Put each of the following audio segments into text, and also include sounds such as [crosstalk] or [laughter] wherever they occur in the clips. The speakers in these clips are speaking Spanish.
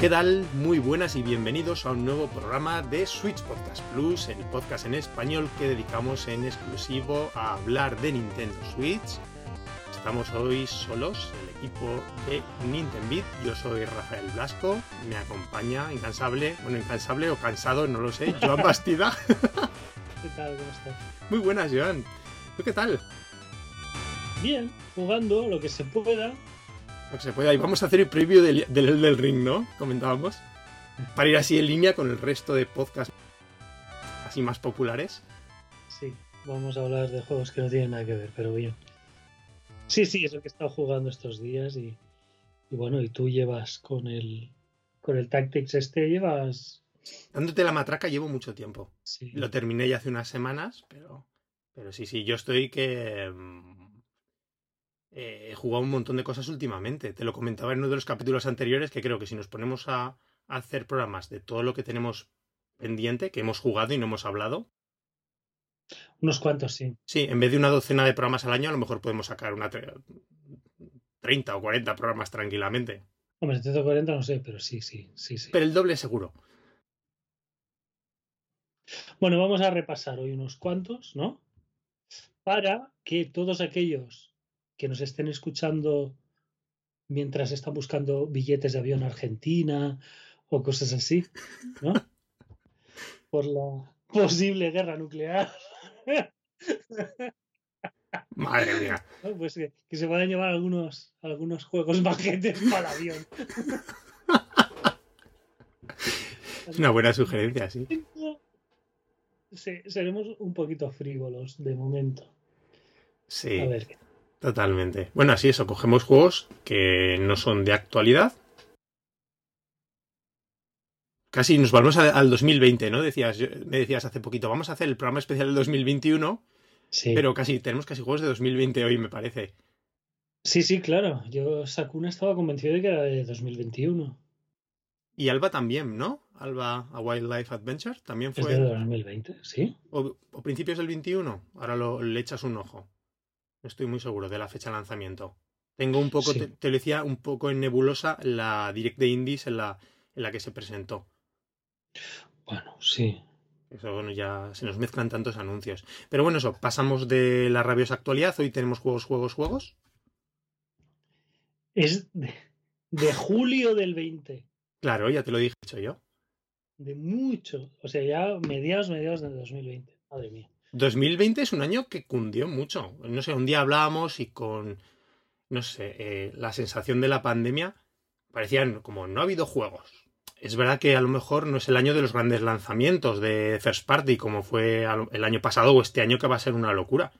¿Qué tal? Muy buenas y bienvenidos a un nuevo programa de Switch Podcast Plus, el podcast en español que dedicamos en exclusivo a hablar de Nintendo Switch. Estamos hoy solos, el equipo de Nintendo Yo soy Rafael Blasco, me acompaña incansable, bueno, incansable o cansado, no lo sé, [laughs] Joan Bastida. ¿Qué tal? ¿Cómo estás? Muy buenas, Joan. ¿Tú qué tal? Bien, jugando lo que se pueda, se puede. Y vamos a hacer el preview del, del, Ring, ¿no? Comentábamos. Para ir así en línea con el resto de podcasts así más populares. Sí, vamos a hablar de juegos que no tienen nada que ver, pero bien. Sí, sí, es lo que he estado jugando estos días y, bueno, y tú llevas con el con el Tactics este, llevas... Dándote la matraca llevo mucho tiempo. Sí. Lo terminé ya hace unas semanas, pero, pero sí, sí, yo estoy que mm, eh, he jugado un montón de cosas últimamente. Te lo comentaba en uno de los capítulos anteriores que creo que si nos ponemos a, hacer programas de todo lo que tenemos pendiente, que hemos jugado y no hemos hablado. Unos cuantos, sí. Sí, en vez de una docena de programas al año, a lo mejor podemos sacar una 30 o 40 programas tranquilamente. Hombre, 30 o 40 no sé, pero sí, sí, sí, sí. Pero el doble seguro. Bueno, vamos a repasar hoy unos cuantos, ¿no? Para que todos aquellos que nos estén escuchando mientras están buscando billetes de avión a Argentina o cosas así, ¿no? [laughs] Por la posible guerra nuclear. [laughs] Madre mía. [laughs] Pues que, se puedan llevar algunos, algunos juegos maquetes para el avión. Es una buena sugerencia, sí. sí. Seremos un poquito frívolos de momento. Sí. A ver. Totalmente. Bueno, así eso, cogemos juegos que no son de actualidad. Casi nos vamos al 2020, ¿no? Decías, me decías hace poquito, vamos a hacer el programa especial del 2021. Sí. Pero casi, tenemos casi juegos de 2020 hoy, me parece. Sí, sí, claro. Yo, Sakuna, estaba convencido de que era de 2021. Y Alba también, ¿no? Alba a Wildlife Adventure también fue. Es de 2020, sí. O, principios del 21. Ahora lo, le echas un ojo. No estoy muy seguro de la fecha de lanzamiento. Tengo un poco, te, lo decía, un poco en nebulosa la Direct de Indies en la, en la que se presentó. Bueno, sí. Eso, bueno, ya se nos mezclan tantos anuncios. Pero bueno, eso, pasamos de la rabiosa actualidad. Hoy tenemos juegos, juegos, juegos. Es de, de julio del 20. Claro, ya te lo dije dicho yo. De mucho. O sea, ya mediados, mediados del 2020. Madre mía. 2020 es un año que cundió mucho. No sé, un día hablábamos y con, no sé, eh, la sensación de la pandemia parecían como no ha habido juegos. Es verdad que a lo mejor no es el año de los grandes lanzamientos de First Party como fue el año pasado o este año que va a ser una locura.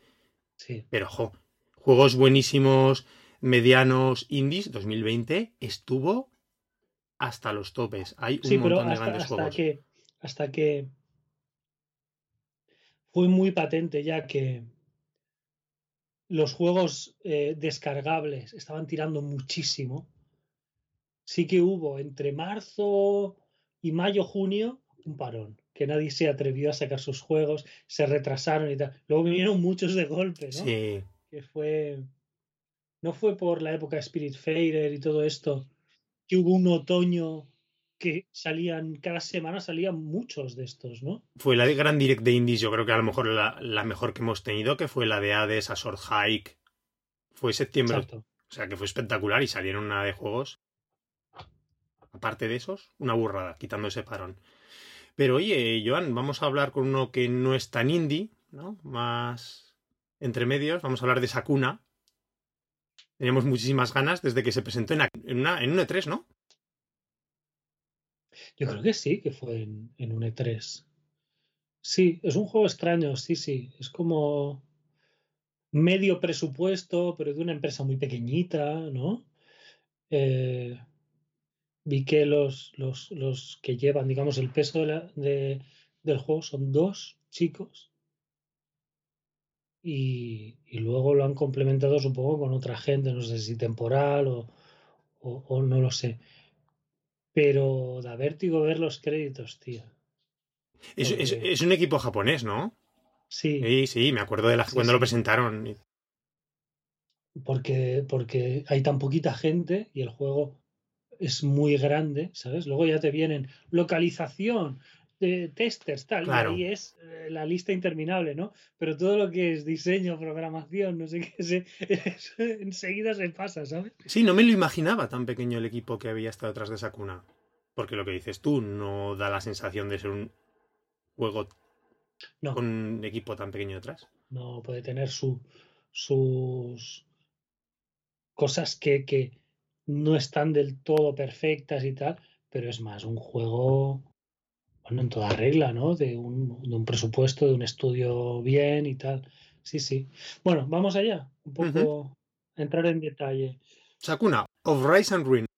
Sí. Pero, ojo, juegos buenísimos, medianos, indies, 2020 estuvo hasta los topes. Hay un montón de grandes juegos. Que, hasta que fue muy patente ya que los juegos eh, descargables estaban tirando muchísimo. Sí que hubo entre marzo y mayo, junio, un parón, que nadie se atrevió a sacar sus juegos, se retrasaron y tal. Luego vinieron muchos de golpe, ¿no? Sí. Que fue. No fue por la época Spirit Fader y todo esto, que hubo un otoño que salían, cada semana salían muchos de estos, ¿no? Fue la de Gran Direct de Indies, yo creo que a lo mejor la, mejor que hemos tenido, que fue la de Hades, a Sword Hike. Fue septiembre. O sea, que fue espectacular y salieron una de juegos. Aparte de esos, una burrada, quitando ese parón. Pero oye, Joan, vamos a hablar con uno que no es tan indie, ¿no? Más entre medios. Vamos a hablar de Sakuna. Teníamos muchísimas ganas desde que se presentó en, una, en un E3, ¿no? Yo creo que sí, que fue en, en un E3. Sí, es un juego extraño, sí, sí. Es como medio presupuesto, pero de una empresa muy pequeñita, ¿no? Eh, vi que los, los, los, que llevan, digamos, el peso de del juego son dos chicos. Y, y, luego lo han complementado, supongo, con otra gente, no sé si temporal o, o no lo sé. Pero da vértigo ver los créditos, tío. Es, un equipo japonés, ¿no? Sí. Sí, sí, me acuerdo de la, cuando lo presentaron. Porque, porque hay tan poquita gente y el juego es muy grande, ¿sabes? Luego ya te vienen localización, de testers, tal, y ahí es eh, la lista interminable, ¿no? Pero todo lo que es diseño, programación, no sé qué, [laughs] se, enseguida se pasa, ¿sabes? Sí, no me lo imaginaba tan pequeño el equipo que había estado detrás de esa cuna. Porque lo que dices tú no da la sensación de ser un juego con un equipo tan pequeño detrás. No, puede tener su, sus cosas que, que no están del todo perfectas y tal, pero es más un juego bueno, en toda regla, ¿no? De un, de un, presupuesto, de un estudio bien y tal. Sí, sí. Bueno, vamos allá, un poco entrar en detalle. Sakuna, of Rise and Ruin.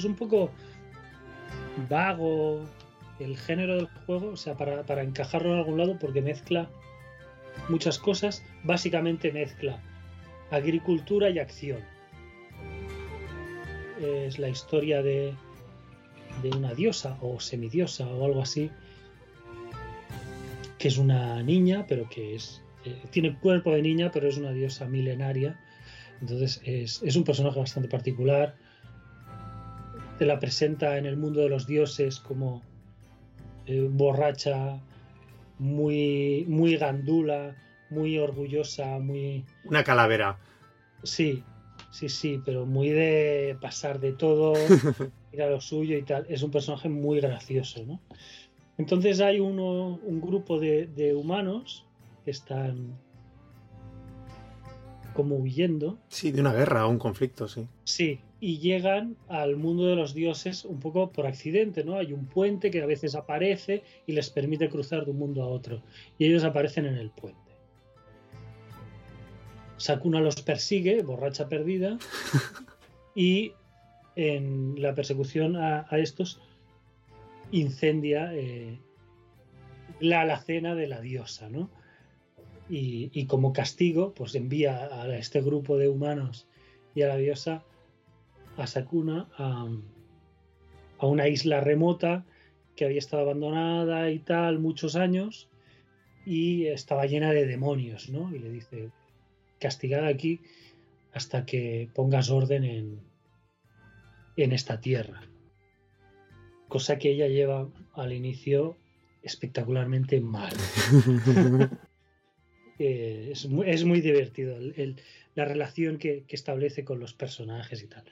Es, un poco vago el género del juego, o sea, para, para encajarlo en algún lado, porque mezcla muchas cosas, básicamente mezcla agricultura y acción. Es la historia de, de una diosa o semidiosa o algo así, que es una niña, pero que es eh, tiene cuerpo de niña, pero es una diosa milenaria. Entonces es, es un personaje bastante particular te la presenta en el mundo de los dioses como eh, borracha, muy, muy gandula, muy orgullosa, muy... Una calavera. Sí, sí, sí, pero muy de pasar de todo, [laughs] ir a lo suyo y tal. Es un personaje muy gracioso, ¿no? Entonces hay uno, un grupo de, de humanos que están como huyendo. Sí, de una guerra o un conflicto, sí. Sí, y llegan al mundo de los dioses un poco por accidente, ¿no? Hay un puente que a veces aparece y les permite cruzar de un mundo a otro. Y ellos aparecen en el puente. Sakuna los persigue, borracha perdida, [laughs] y en la persecución a, estos incendia eh, la alacena de la diosa, ¿no? Y, y, como castigo, pues envía a este grupo de humanos y a la diosa a Sakuna a, una isla remota que había estado abandonada y tal muchos años y estaba llena de demonios, ¿no? Y le dice, castigada aquí hasta que pongas orden en, en esta tierra. Cosa que ella lleva al inicio espectacularmente mal. [laughs] Eh, es, muy, es, muy, divertido la relación que, establece con los personajes y tal.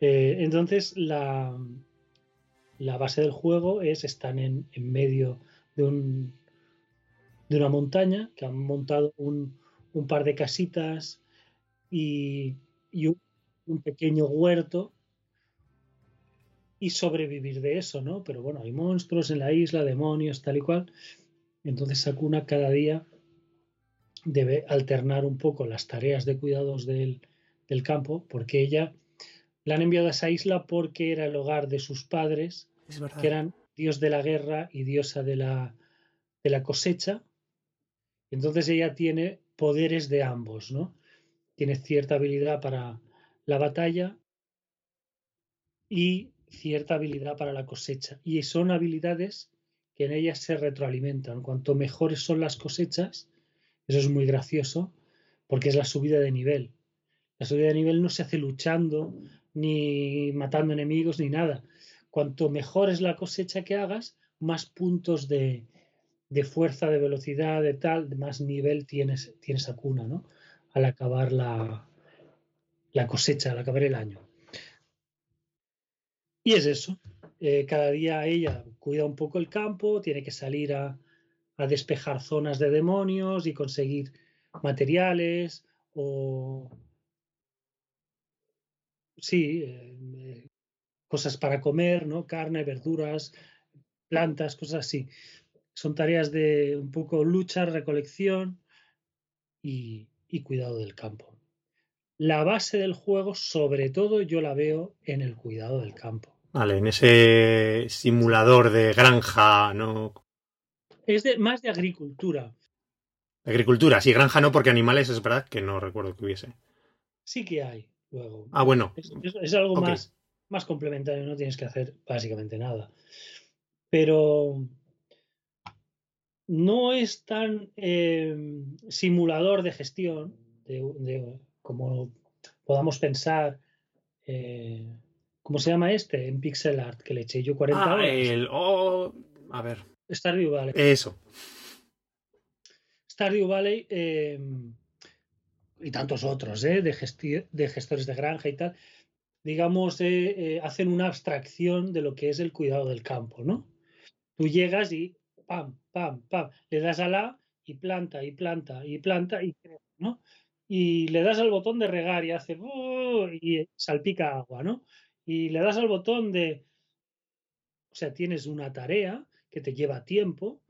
Eh, entonces, la, base del juego es, están en, medio de, un, de una montaña, que han montado un, par de casitas y, un, pequeño huerto y sobrevivir de eso, ¿no? Pero bueno, hay monstruos en la isla, demonios, tal y cual. Entonces Sakuna cada día debe alternar un poco las tareas de cuidados del, del campo, porque ella la han enviado a esa isla porque era el hogar de sus padres, que eran dios de la guerra y diosa de la, de la cosecha. Entonces ella tiene poderes de ambos, ¿no? Tiene cierta habilidad para la batalla y cierta habilidad para la cosecha. Y son habilidades que en ellas se retroalimentan. Cuanto mejores son las cosechas, eso es muy gracioso, porque es la subida de nivel. La subida de nivel no se hace luchando, ni matando enemigos, ni nada. Cuanto mejor es la cosecha que hagas, más puntos de, fuerza, de velocidad, de tal, de más nivel tienes, tienes cuna, ¿no? Al acabar la, la cosecha, al acabar el año. Y es eso. Eh, cada día ella cuida un poco el campo, tiene que salir a, a despejar zonas de demonios y conseguir materiales o sí, eh, cosas para comer, ¿no? Carne, verduras, plantas, cosas así. Son tareas de un poco lucha, recolección y, y cuidado del campo. La base del juego, sobre todo, yo la veo en el cuidado del campo. Vale, en ese simulador de granja, ¿no? Es de, más de agricultura. Agricultura, sí, granja no, porque animales es verdad que no recuerdo que hubiese. Sí que hay, luego. Ah, bueno. Es, algo más, más complementario, no tienes que hacer básicamente nada. Pero no es tan em, simulador de gestión de, como podamos pensar. Eh, ¿Cómo se llama este? En pixel art, que le eché yo 40 ah, El, oh, a ver. Stardew Valley. Eso. Stardew Valley em, y tantos otros, ¿eh? de, de gestores de granja y tal, digamos, eh, hacen una abstracción de lo que es el cuidado del campo, ¿no? Tú llegas y pam, pam, pam, le das a la y planta y planta y planta y ¿no? Y le das al botón de regar y hace ¡oh! y salpica agua, ¿no? y le das al botón de, o sea, tienes una tarea que te lleva tiempo,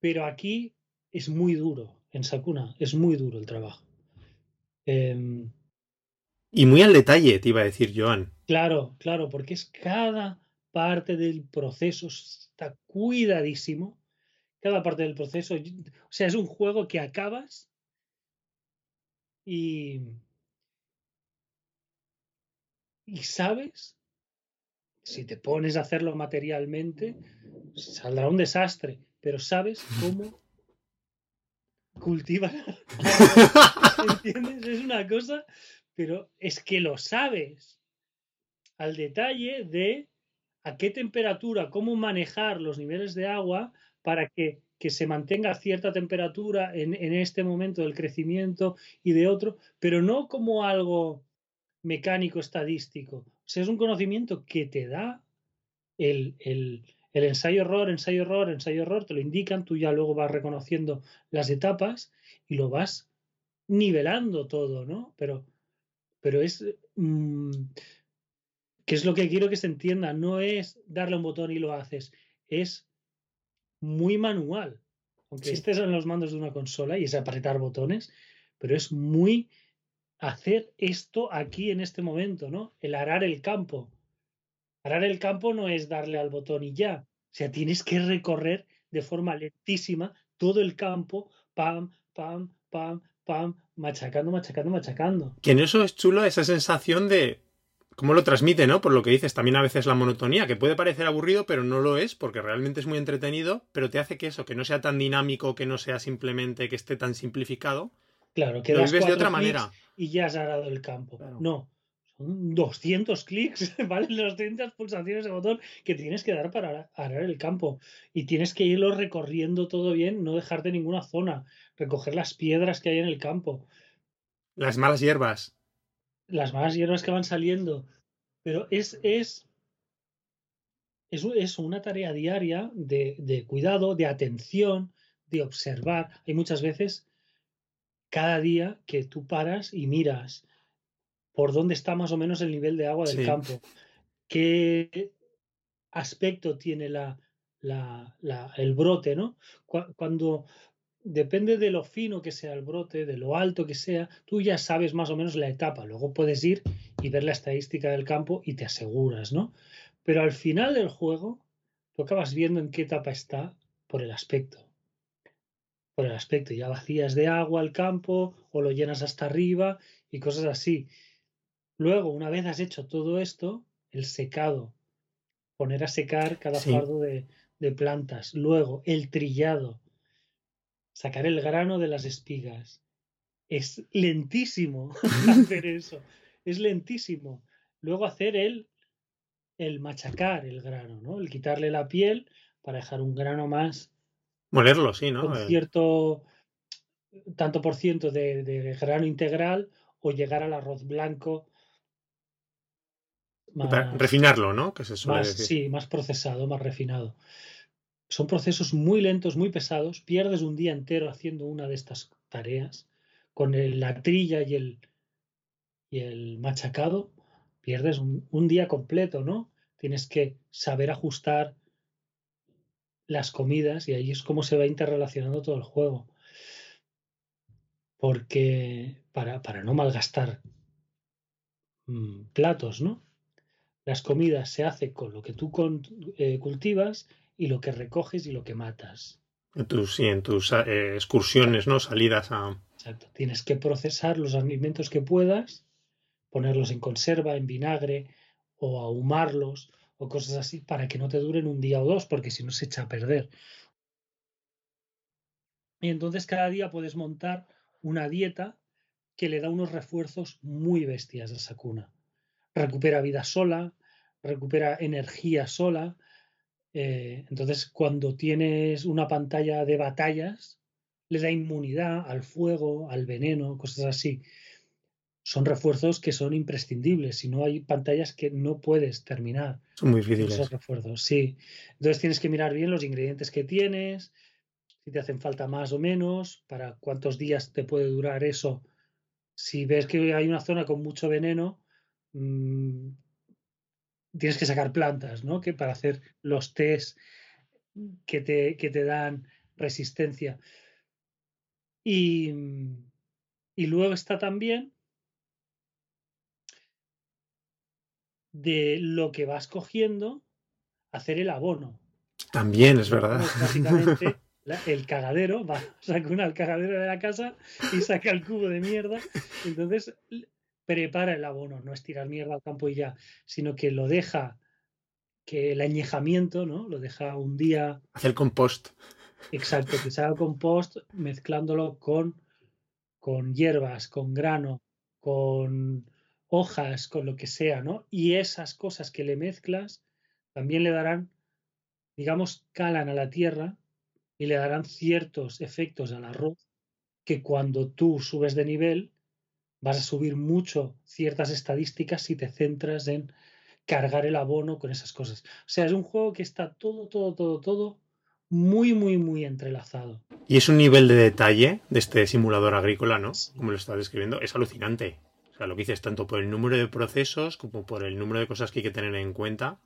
pero aquí es muy duro, en Sakuna, es muy duro el trabajo. Em, y muy al detalle, te iba a decir, Joan. Claro, claro, porque es cada parte del proceso está cuidadísimo. Cada parte del proceso. O sea, es un juego que acabas y, y sabes, si te pones a hacerlo materialmente, saldrá un desastre, pero sabes cómo [laughs] cultivar. [laughs] [laughs] ¿Entiendes? Es una cosa, pero es que lo sabes al detalle de a qué temperatura, cómo manejar los niveles de agua para que, que se mantenga cierta temperatura en, en, este momento del crecimiento y de otro, pero no como algo mecánico estadístico. O sea, es un conocimiento que te da el, el, ensayo-error, ensayo-error, ensayo-error, te lo indican, tú ya luego vas reconociendo las etapas y lo vas nivelando todo, ¿no? Pero, pero es... Mm, ¿Qué es lo que quiero que se entienda? No es darle un botón y lo haces, es muy manual. Aunque estés en los mandos de una consola y es apretar botones, pero es muy hacer esto aquí en este momento, ¿no? El arar el campo. Arar el campo no es darle al botón y ya. O sea, tienes que recorrer de forma lentísima todo el campo, pam, pam, pam, pam, machacando, machacando, machacando. Que en eso es chulo esa sensación de cómo lo transmite, ¿no? Por lo que dices, también a veces la monotonía, que puede parecer aburrido, pero no lo es, porque realmente es muy entretenido, pero te hace que eso, que no sea tan dinámico, que no sea simplemente que esté tan simplificado, Claro, que das de otra manera. Y ya has arado el campo. No, 200 clics, [laughs] ¿vale? 200 pulsaciones de botón que tienes que dar para arar el campo. Y tienes que irlo recorriendo todo bien, no dejarte ninguna zona, recoger las piedras que hay en el campo. Las malas hierbas. Las malas hierbas que van saliendo. Pero es, es, es, es una tarea diaria de, de cuidado, de atención, de observar. Hay muchas veces cada día que tú paras y miras por dónde está más o menos el nivel de agua del campo, qué aspecto tiene la, la, el brote, ¿no? Cuando depende de lo fino que sea el brote, de lo alto que sea, tú ya sabes más o menos la etapa. Luego puedes ir y ver la estadística del campo y te aseguras, ¿no? Pero al final del juego, tú acabas viendo en qué etapa está por el aspecto por el aspecto. Ya vacías de agua el campo o lo llenas hasta arriba y cosas así. Luego, una vez has hecho todo esto, el secado, poner a secar cada fardo de, de plantas. Luego, el trillado, sacar el grano de las espigas. Es lentísimo [laughs] hacer eso. Es lentísimo. Luego hacer el, el machacar el grano, ¿no? El quitarle la piel para dejar un grano más Molerlo, sí, ¿no? Con eh. cierto tanto por ciento de, grano integral o llegar al arroz blanco. Refinarlo, ¿no? Que se Sí, más procesado, más refinado. son procesos muy lentos, muy pesados. Pierdes un día entero haciendo una de estas tareas con la trilla y el, y el machacado. Pierdes un, un día completo, ¿no? Tienes que saber ajustar las comidas y ahí es como se va interrelacionando todo el juego. Porque para, para no malgastar mm, platos, ¿no? Las comidas se hacen con lo que tú eh, cultivas y lo que recoges y lo que matas. En tus, sí, en tus eh, excursiones, ¿no? Salidas a. Exacto. Tienes que procesar los alimentos que puedas, ponerlos en conserva, en vinagre, o ahumarlos, o cosas así para que no te duren un día o dos, porque si no se echa a perder. Y entonces cada día puedes montar una dieta que le da unos refuerzos muy bestias a esa cuna. Recupera vida sola, recupera energía sola. Eh, entonces, cuando tienes una pantalla de batallas, le da inmunidad al fuego, al veneno, cosas así son refuerzos que son imprescindibles. Si no hay pantallas que no puedes terminar. Son muy difíciles. Esos refuerzos, sí. Entonces tienes que mirar bien los ingredientes que tienes, si te hacen falta más o menos, para cuántos días te puede durar eso. Si ves que hay una zona con mucho veneno, mm, tienes que sacar plantas, ¿no? Que para hacer los test que te, que te dan resistencia. Y, y luego está también de lo que vas cogiendo, hacer el abono. También es verdad. básicamente, el cagadero, va, saca una al cagadero de la casa y saca el cubo de mierda. Entonces, prepara el abono, no es tirar mierda al campo y ya, sino que lo deja, que el añejamiento, ¿no? Lo deja un día. Hace el compost. Exacto, que se haga el [laughs] compost mezclándolo con, con hierbas, con grano, con hojas, con lo que sea, ¿no? Y esas cosas que le mezclas también le darán, digamos, calan a la tierra y le darán ciertos efectos al arroz que cuando tú subes de nivel vas a subir mucho ciertas estadísticas si te centras en cargar el abono con esas cosas. O sea, es un juego que está todo, todo, todo, todo muy, muy, muy entrelazado. Y es un nivel de detalle de este simulador agrícola, ¿no? Como lo estás describiendo, es alucinante lo que dices, tanto por el número de procesos como por el número de cosas que hay que tener en cuenta.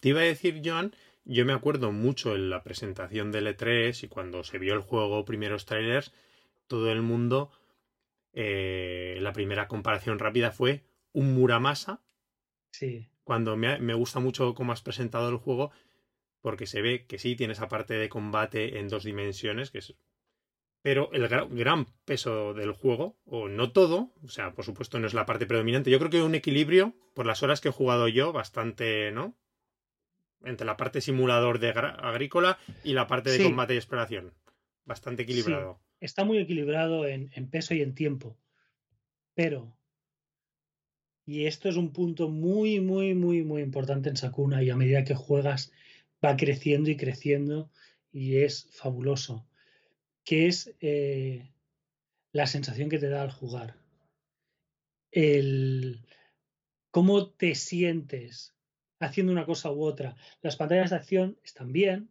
Te iba a decir, John, yo me acuerdo mucho en la presentación del E3 y cuando se vio el juego, primeros trailers, todo el mundo, eh, la primera comparación rápida fue un Muramasa. Sí. Cuando me, me gusta mucho cómo has presentado el juego, porque se ve que sí tiene esa parte de combate en dos dimensiones, que es pero el gran peso del juego, o no todo, o sea, por supuesto no es la parte predominante, yo creo que un equilibrio, por las horas que he jugado yo, bastante, ¿no? Entre la parte simulador de agrícola y la parte de combate y exploración. Bastante equilibrado. Está muy equilibrado en, peso y en tiempo. Pero, y esto es un punto muy, muy, muy, muy importante en Sakuna, y a medida que juegas va creciendo y creciendo, y es fabuloso que es eh, la sensación que te da al jugar. El cómo te sientes haciendo una cosa u otra. Las pantallas de acción están bien.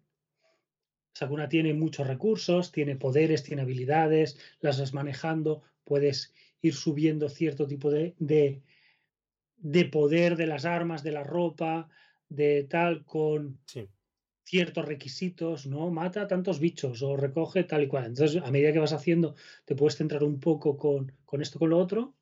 Sakuna tiene muchos recursos, tiene poderes, tiene habilidades, las vas manejando, puedes ir subiendo cierto tipo de, de, poder de las armas, de la ropa, de tal, con ciertos requisitos, ¿no? Mata tantos bichos o recoge tal y cual. Entonces, a medida que vas haciendo, te puedes centrar un poco con, con esto, con lo otro.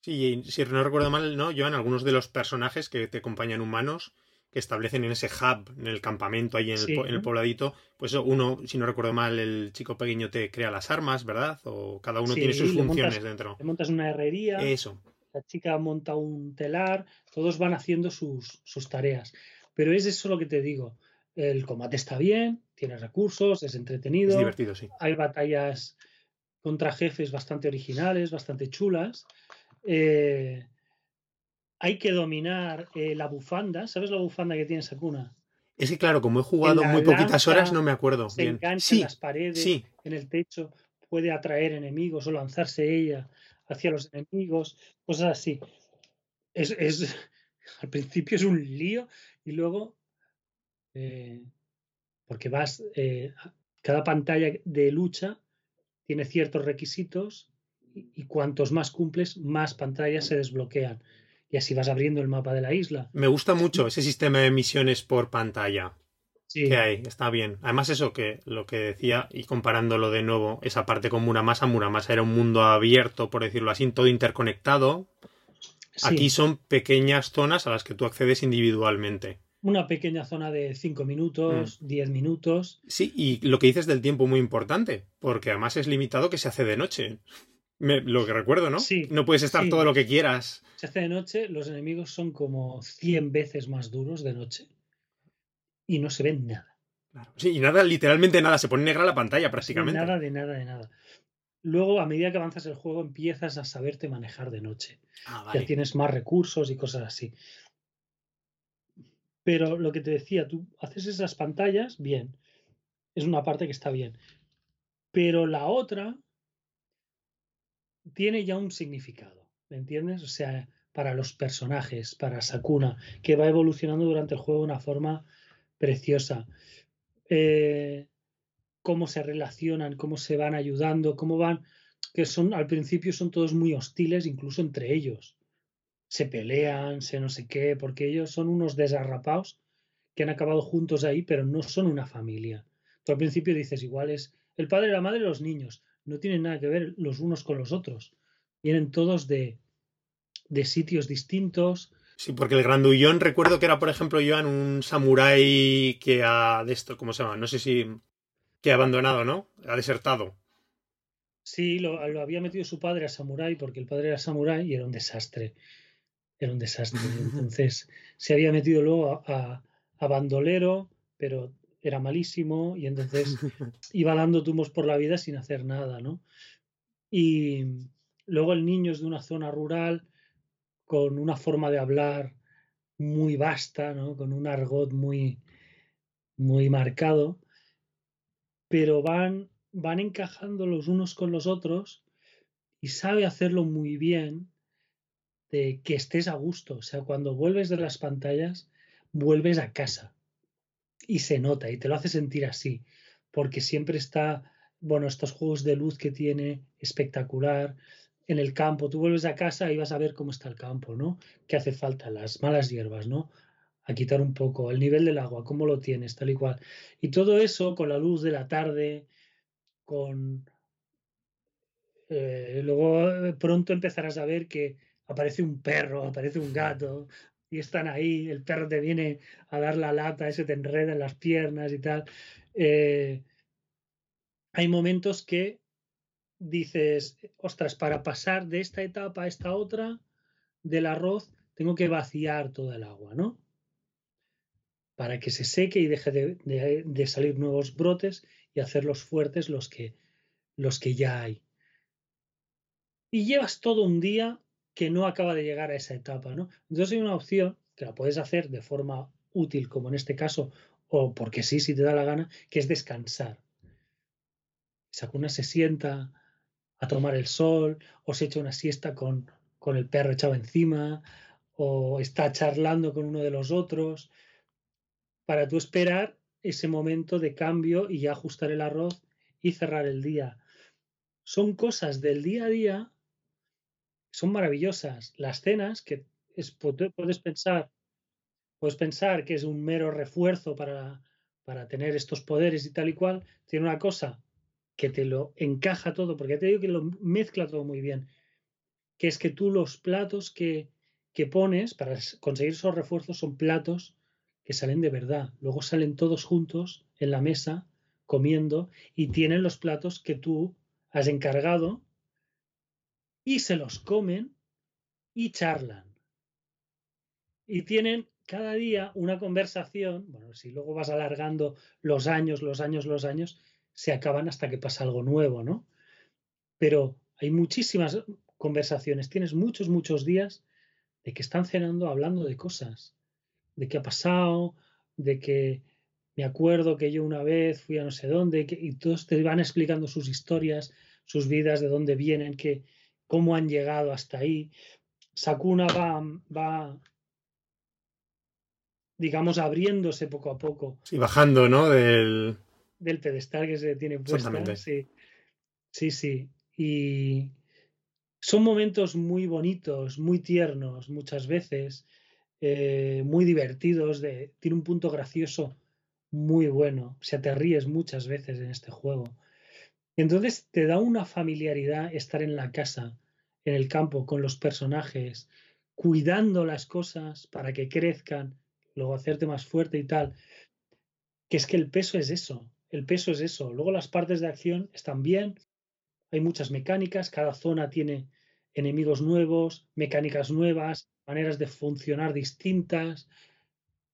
Sí, si no recuerdo mal, ¿no? Joan, algunos de los personajes que te acompañan humanos, que establecen en ese hub, en el campamento, ahí en el, pobladito, pues uno, si no recuerdo mal, el chico pequeño te crea las armas, ¿verdad? O cada uno tiene sus funciones dentro. Te montas una herrería. Eso. La chica monta un telar, todos van haciendo sus, sus tareas. Pero es eso lo que te digo. El combate está bien, tiene recursos, es entretenido. Es divertido, sí. Hay batallas contra jefes bastante originales, bastante chulas. Eh, hay que dominar eh, la bufanda. ¿Sabes la bufanda que tiene Sakuna? Es que, claro, como he jugado muy poquitas horas, no me acuerdo. Se engancha en las paredes, en el techo, puede atraer enemigos o lanzarse ella hacia los enemigos, cosas así. Es, es, [laughs] al principio es un lío y luego eh, porque vas, eh, cada pantalla de lucha tiene ciertos requisitos y, cuantos más cumples, más pantallas se desbloquean. Y así vas abriendo el mapa de la isla. Me gusta mucho ese sistema de misiones por pantalla. Sí. Que hay, está bien. Además, eso que lo que decía, y comparándolo de nuevo, esa parte con Muramasa, Muramasa era un mundo abierto, por decirlo así, todo interconectado. Aquí son pequeñas zonas a las que tú accedes individualmente una pequeña zona de 5 minutos, 10 mm. minutos. Sí, y lo que dices del tiempo muy importante, porque además es limitado que se hace de noche. Lo que recuerdo, ¿no? Sí. No puedes estar todo lo que quieras. Se hace de noche, los enemigos son como 100 veces más duros de noche y no se ven nada. Sí, y nada, literalmente nada, se pone negra la pantalla prácticamente. nada, de nada, de nada. Luego, a medida que avanzas el juego, empiezas a saberte manejar de noche. Ah, ya tienes más recursos y cosas así. Pero lo que te decía, tú haces esas pantallas, bien. Es una parte que está bien. Pero la otra tiene ya un significado, ¿me entiendes? O sea, para los personajes, para Sakuna, que va evolucionando durante el juego de una forma preciosa. Eh, cómo se relacionan, cómo se van ayudando, cómo van, que son al principio son todos muy hostiles, incluso entre ellos se pelean, se no sé qué, porque ellos son unos desarrapados que han acabado juntos ahí, pero no son una familia. Tú al principio dices, igual es el padre, la madre, los niños. No tienen nada que ver los unos con los otros. Vienen todos de, de sitios distintos. Sí, porque el grandullón recuerdo que era, por ejemplo, Joan, un samurái que ha de esto, ¿cómo se llama? No sé si que ha abandonado, ¿no? Ha desertado. Sí, lo, lo había metido su padre a samurái porque el padre era samurái y era un desastre era un desastre. [laughs] Entonces se había metido luego a, bandolero, pero era malísimo y entonces [laughs] iba dando tumos por la vida sin hacer nada, ¿no? Y luego el niño es de una zona rural con una forma de hablar muy vasta, ¿no? Con un argot muy, muy marcado, pero van, van encajando los unos con los otros y sabe hacerlo muy bien de que estés a gusto. O sea, cuando vuelves de las pantallas, vuelves a casa. Y se nota y te lo hace sentir así. Porque siempre está, bueno, estos juegos de luz que tiene, espectacular. En el campo, tú vuelves a casa y vas a ver cómo está el campo, ¿no? ¿Qué hace falta? Las malas hierbas, ¿no? A quitar un poco el nivel del agua, cómo lo tienes, tal y cual. Y todo eso con la luz de la tarde, con... Eh, luego eh, pronto empezarás a ver que aparece un perro, aparece un gato, y están ahí, el perro te viene a dar la lata, ese te enreda en las piernas y tal. Eh, hay momentos que dices, ostras, para pasar de esta etapa a esta otra del arroz, tengo que vaciar toda el agua, ¿no? Para que se seque y deje de, de salir nuevos brotes y hacerlos fuertes los que, los que ya hay. Y llevas todo un día que no acaba de llegar a esa etapa, ¿no? Entonces hay una opción que la puedes hacer de forma útil, como en este caso, o porque sí, si te da la gana, que es descansar. Sakuna se sienta a tomar el sol, o se echa una siesta con, con el perro echado encima, o está charlando con uno de los otros, para tú esperar ese momento de cambio y ajustar el arroz y cerrar el día. Son cosas del día a día son maravillosas. Las cenas, que es, puedes pensar, puedes pensar que es un mero refuerzo para, para tener estos poderes y tal y cual, tiene una cosa que te lo encaja todo, porque te digo que lo mezcla todo muy bien, que es que tú los platos que, que pones para conseguir esos refuerzos son platos que salen de verdad. Luego salen todos juntos en la mesa comiendo y tienen los platos que tú has encargado y se los comen y charlan. Y tienen cada día una conversación, bueno, si luego vas alargando los años, los años, los años, se acaban hasta que pasa algo nuevo, ¿no? Pero hay muchísimas conversaciones, tienes muchos, muchos días de que están cenando hablando de cosas, de qué ha pasado, de que me acuerdo que yo una vez fui a no sé dónde, y todos te van explicando sus historias, sus vidas, de dónde vienen, que, cómo han llegado hasta ahí. Sakuna va, va, digamos, abriéndose poco a poco. Sí, bajando, ¿no? Del, del pedestal que se tiene puesta. Sí. sí, sí. Y son momentos muy bonitos, muy tiernos muchas veces, eh, muy divertidos, de, tiene un punto gracioso muy bueno. O sea, te ríes muchas veces en este juego. Entonces te da una familiaridad estar en la casa, en el campo, con los personajes, cuidando las cosas para que crezcan, luego hacerte más fuerte y tal. Que es que el peso es eso, el peso es eso. Luego las partes de acción están bien, hay muchas mecánicas, cada zona tiene enemigos nuevos, mecánicas nuevas, maneras de funcionar distintas,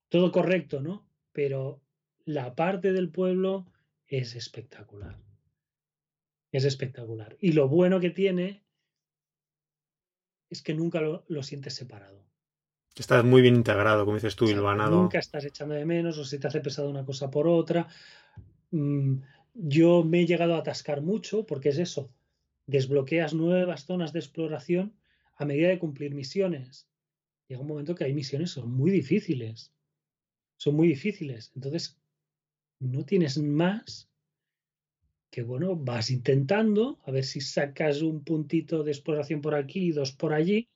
todo correcto, ¿no? Pero la parte del pueblo es espectacular. Es espectacular. Y lo bueno que tiene es que nunca lo, sientes separado. Estás muy bien integrado, como dices tú, Ilvanado. Nunca estás echando de menos o se te hace pesado una cosa por otra. Mm, yo me he llegado a atascar mucho porque es eso. Desbloqueas nuevas zonas de exploración a medida de cumplir misiones. Llega un momento que hay misiones son muy difíciles. Son muy difíciles. Entonces, no tienes más que, bueno, vas intentando a ver si sacas un puntito de exploración por aquí y dos por allí,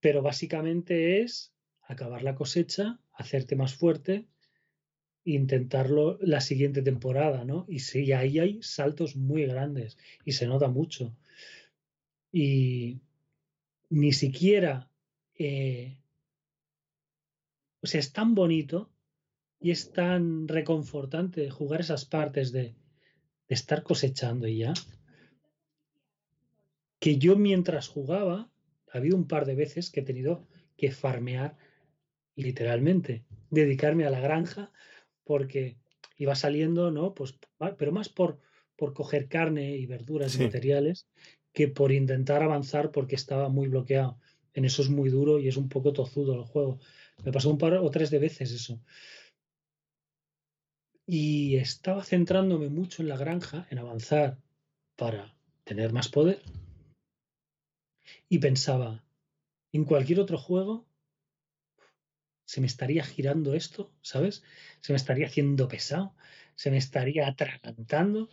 pero básicamente es acabar la cosecha, hacerte más fuerte intentarlo la siguiente temporada, ¿no? Y sí, ahí hay saltos muy grandes y se nota mucho. Y ni siquiera, eh, o sea, es tan bonito y es tan reconfortante jugar esas partes de, estar cosechando y ya, que yo mientras jugaba, ha habido un par de veces que he tenido que farmear literalmente, dedicarme a la granja porque iba saliendo, ¿no? Pues, pero más por, por coger carne y verduras y materiales que por intentar avanzar porque estaba muy bloqueado. En eso es muy duro y es un poco tozudo el juego. Me pasó un par o tres de veces eso. Y estaba centrándome mucho en la granja, en avanzar para tener más poder. Y pensaba, en cualquier otro juego se me estaría girando esto, ¿sabes? Se me estaría haciendo pesado, se me estaría atragantando.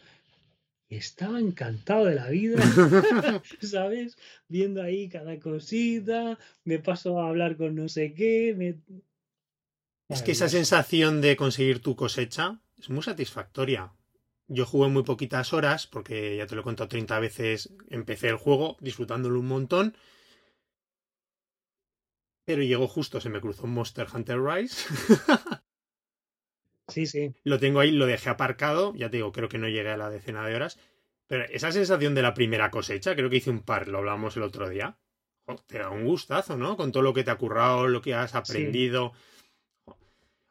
Y estaba encantado de la vida, [laughs] ¿sabes? Viendo ahí cada cosita, me paso a hablar con no sé qué. Es que esa sensación de conseguir tu cosecha es muy satisfactoria. Yo jugué muy poquitas horas, porque ya te lo he contado 30 veces, empecé el juego disfrutándolo un montón. Pero llegó justo, se me cruzó un Monster Hunter Rise. [laughs] sí, sí. Lo tengo ahí, lo dejé aparcado, ya te digo, creo que no llegué a la decena de horas. Pero esa sensación de la primera cosecha, creo que hice un par, lo hablamos el otro día. te da un gustazo, ¿no? Con todo lo que te ha currado, lo que has aprendido.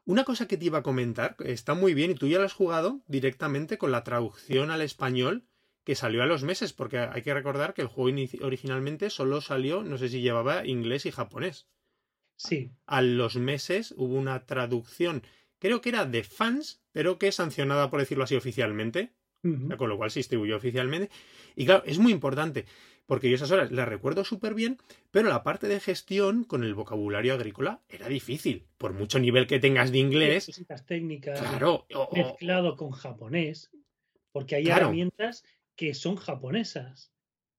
Una cosa que te iba a comentar, está muy bien y tú ya lo has jugado directamente con la traducción al español que salió a los meses, porque hay que recordar que el juego originalmente solo salió, no sé si llevaba inglés y japonés. Sí. A los meses hubo una traducción, creo que era de fans, pero que sancionada, por decirlo así, oficialmente, con lo cual se distribuyó oficialmente. Y claro, es muy importante porque yo esas horas las recuerdo súper bien, pero la parte de gestión con el vocabulario agrícola era difícil. Por mucho nivel que tengas de inglés. Necesitas técnicas. Claro. mezclado con japonés, porque hay herramientas que son japonesas.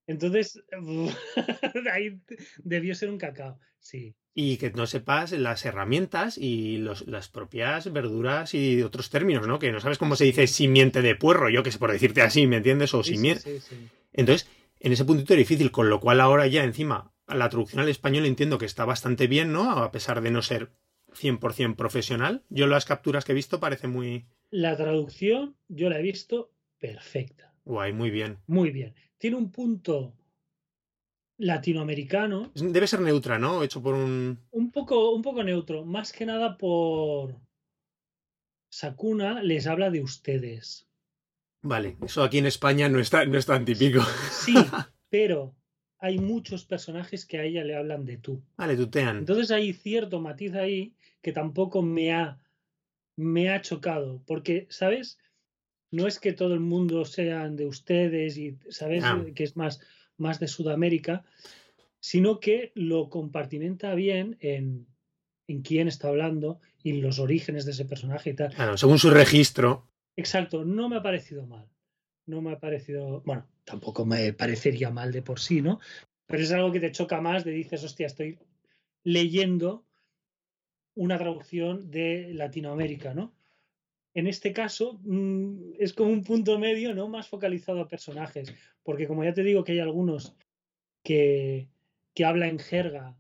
Entonces, [laughs] ahí debió ser un cacao, sí. Y que no sepas las herramientas y las propias verduras y otros términos, ¿no? Que no sabes cómo se dice simiente de puerro, yo que sé, por decirte así, ¿me entiendes? O simiente. Entonces, en ese puntito era difícil, con lo cual ahora ya encima la traducción al español entiendo que está bastante bien, ¿no? A pesar de no ser 100% profesional. Yo las capturas que he visto parece muy... La traducción yo la he visto perfecta. Guay, muy bien. Muy bien. Tiene un punto latinoamericano. Debe ser neutra, ¿no? Hecho por un... Un poco, un poco neutro. Más que nada por... Sakuna les habla de ustedes. Vale, eso aquí en España no, está, no es tan típico. Sí, pero hay muchos personajes que a ella le hablan de tú. Vale, tutean. Entonces hay cierto matiz ahí que tampoco me ha, me ha chocado, porque, ¿sabes? No es que todo el mundo sean de ustedes y, ¿sabes? Ah. Que es más, más de Sudamérica, sino que lo compartimenta bien en, en quién está hablando y los orígenes de ese personaje y tal. Claro, según su registro. Exacto, no me ha parecido mal. No me ha parecido, bueno, tampoco me parecería mal de por sí, ¿no? Pero es algo que te choca más de dices, hostia, estoy leyendo una traducción de Latinoamérica, ¿no? En este caso mm, es como un punto medio, ¿no? Más focalizado a personajes, porque como ya te digo que hay algunos que, que hablan en jerga,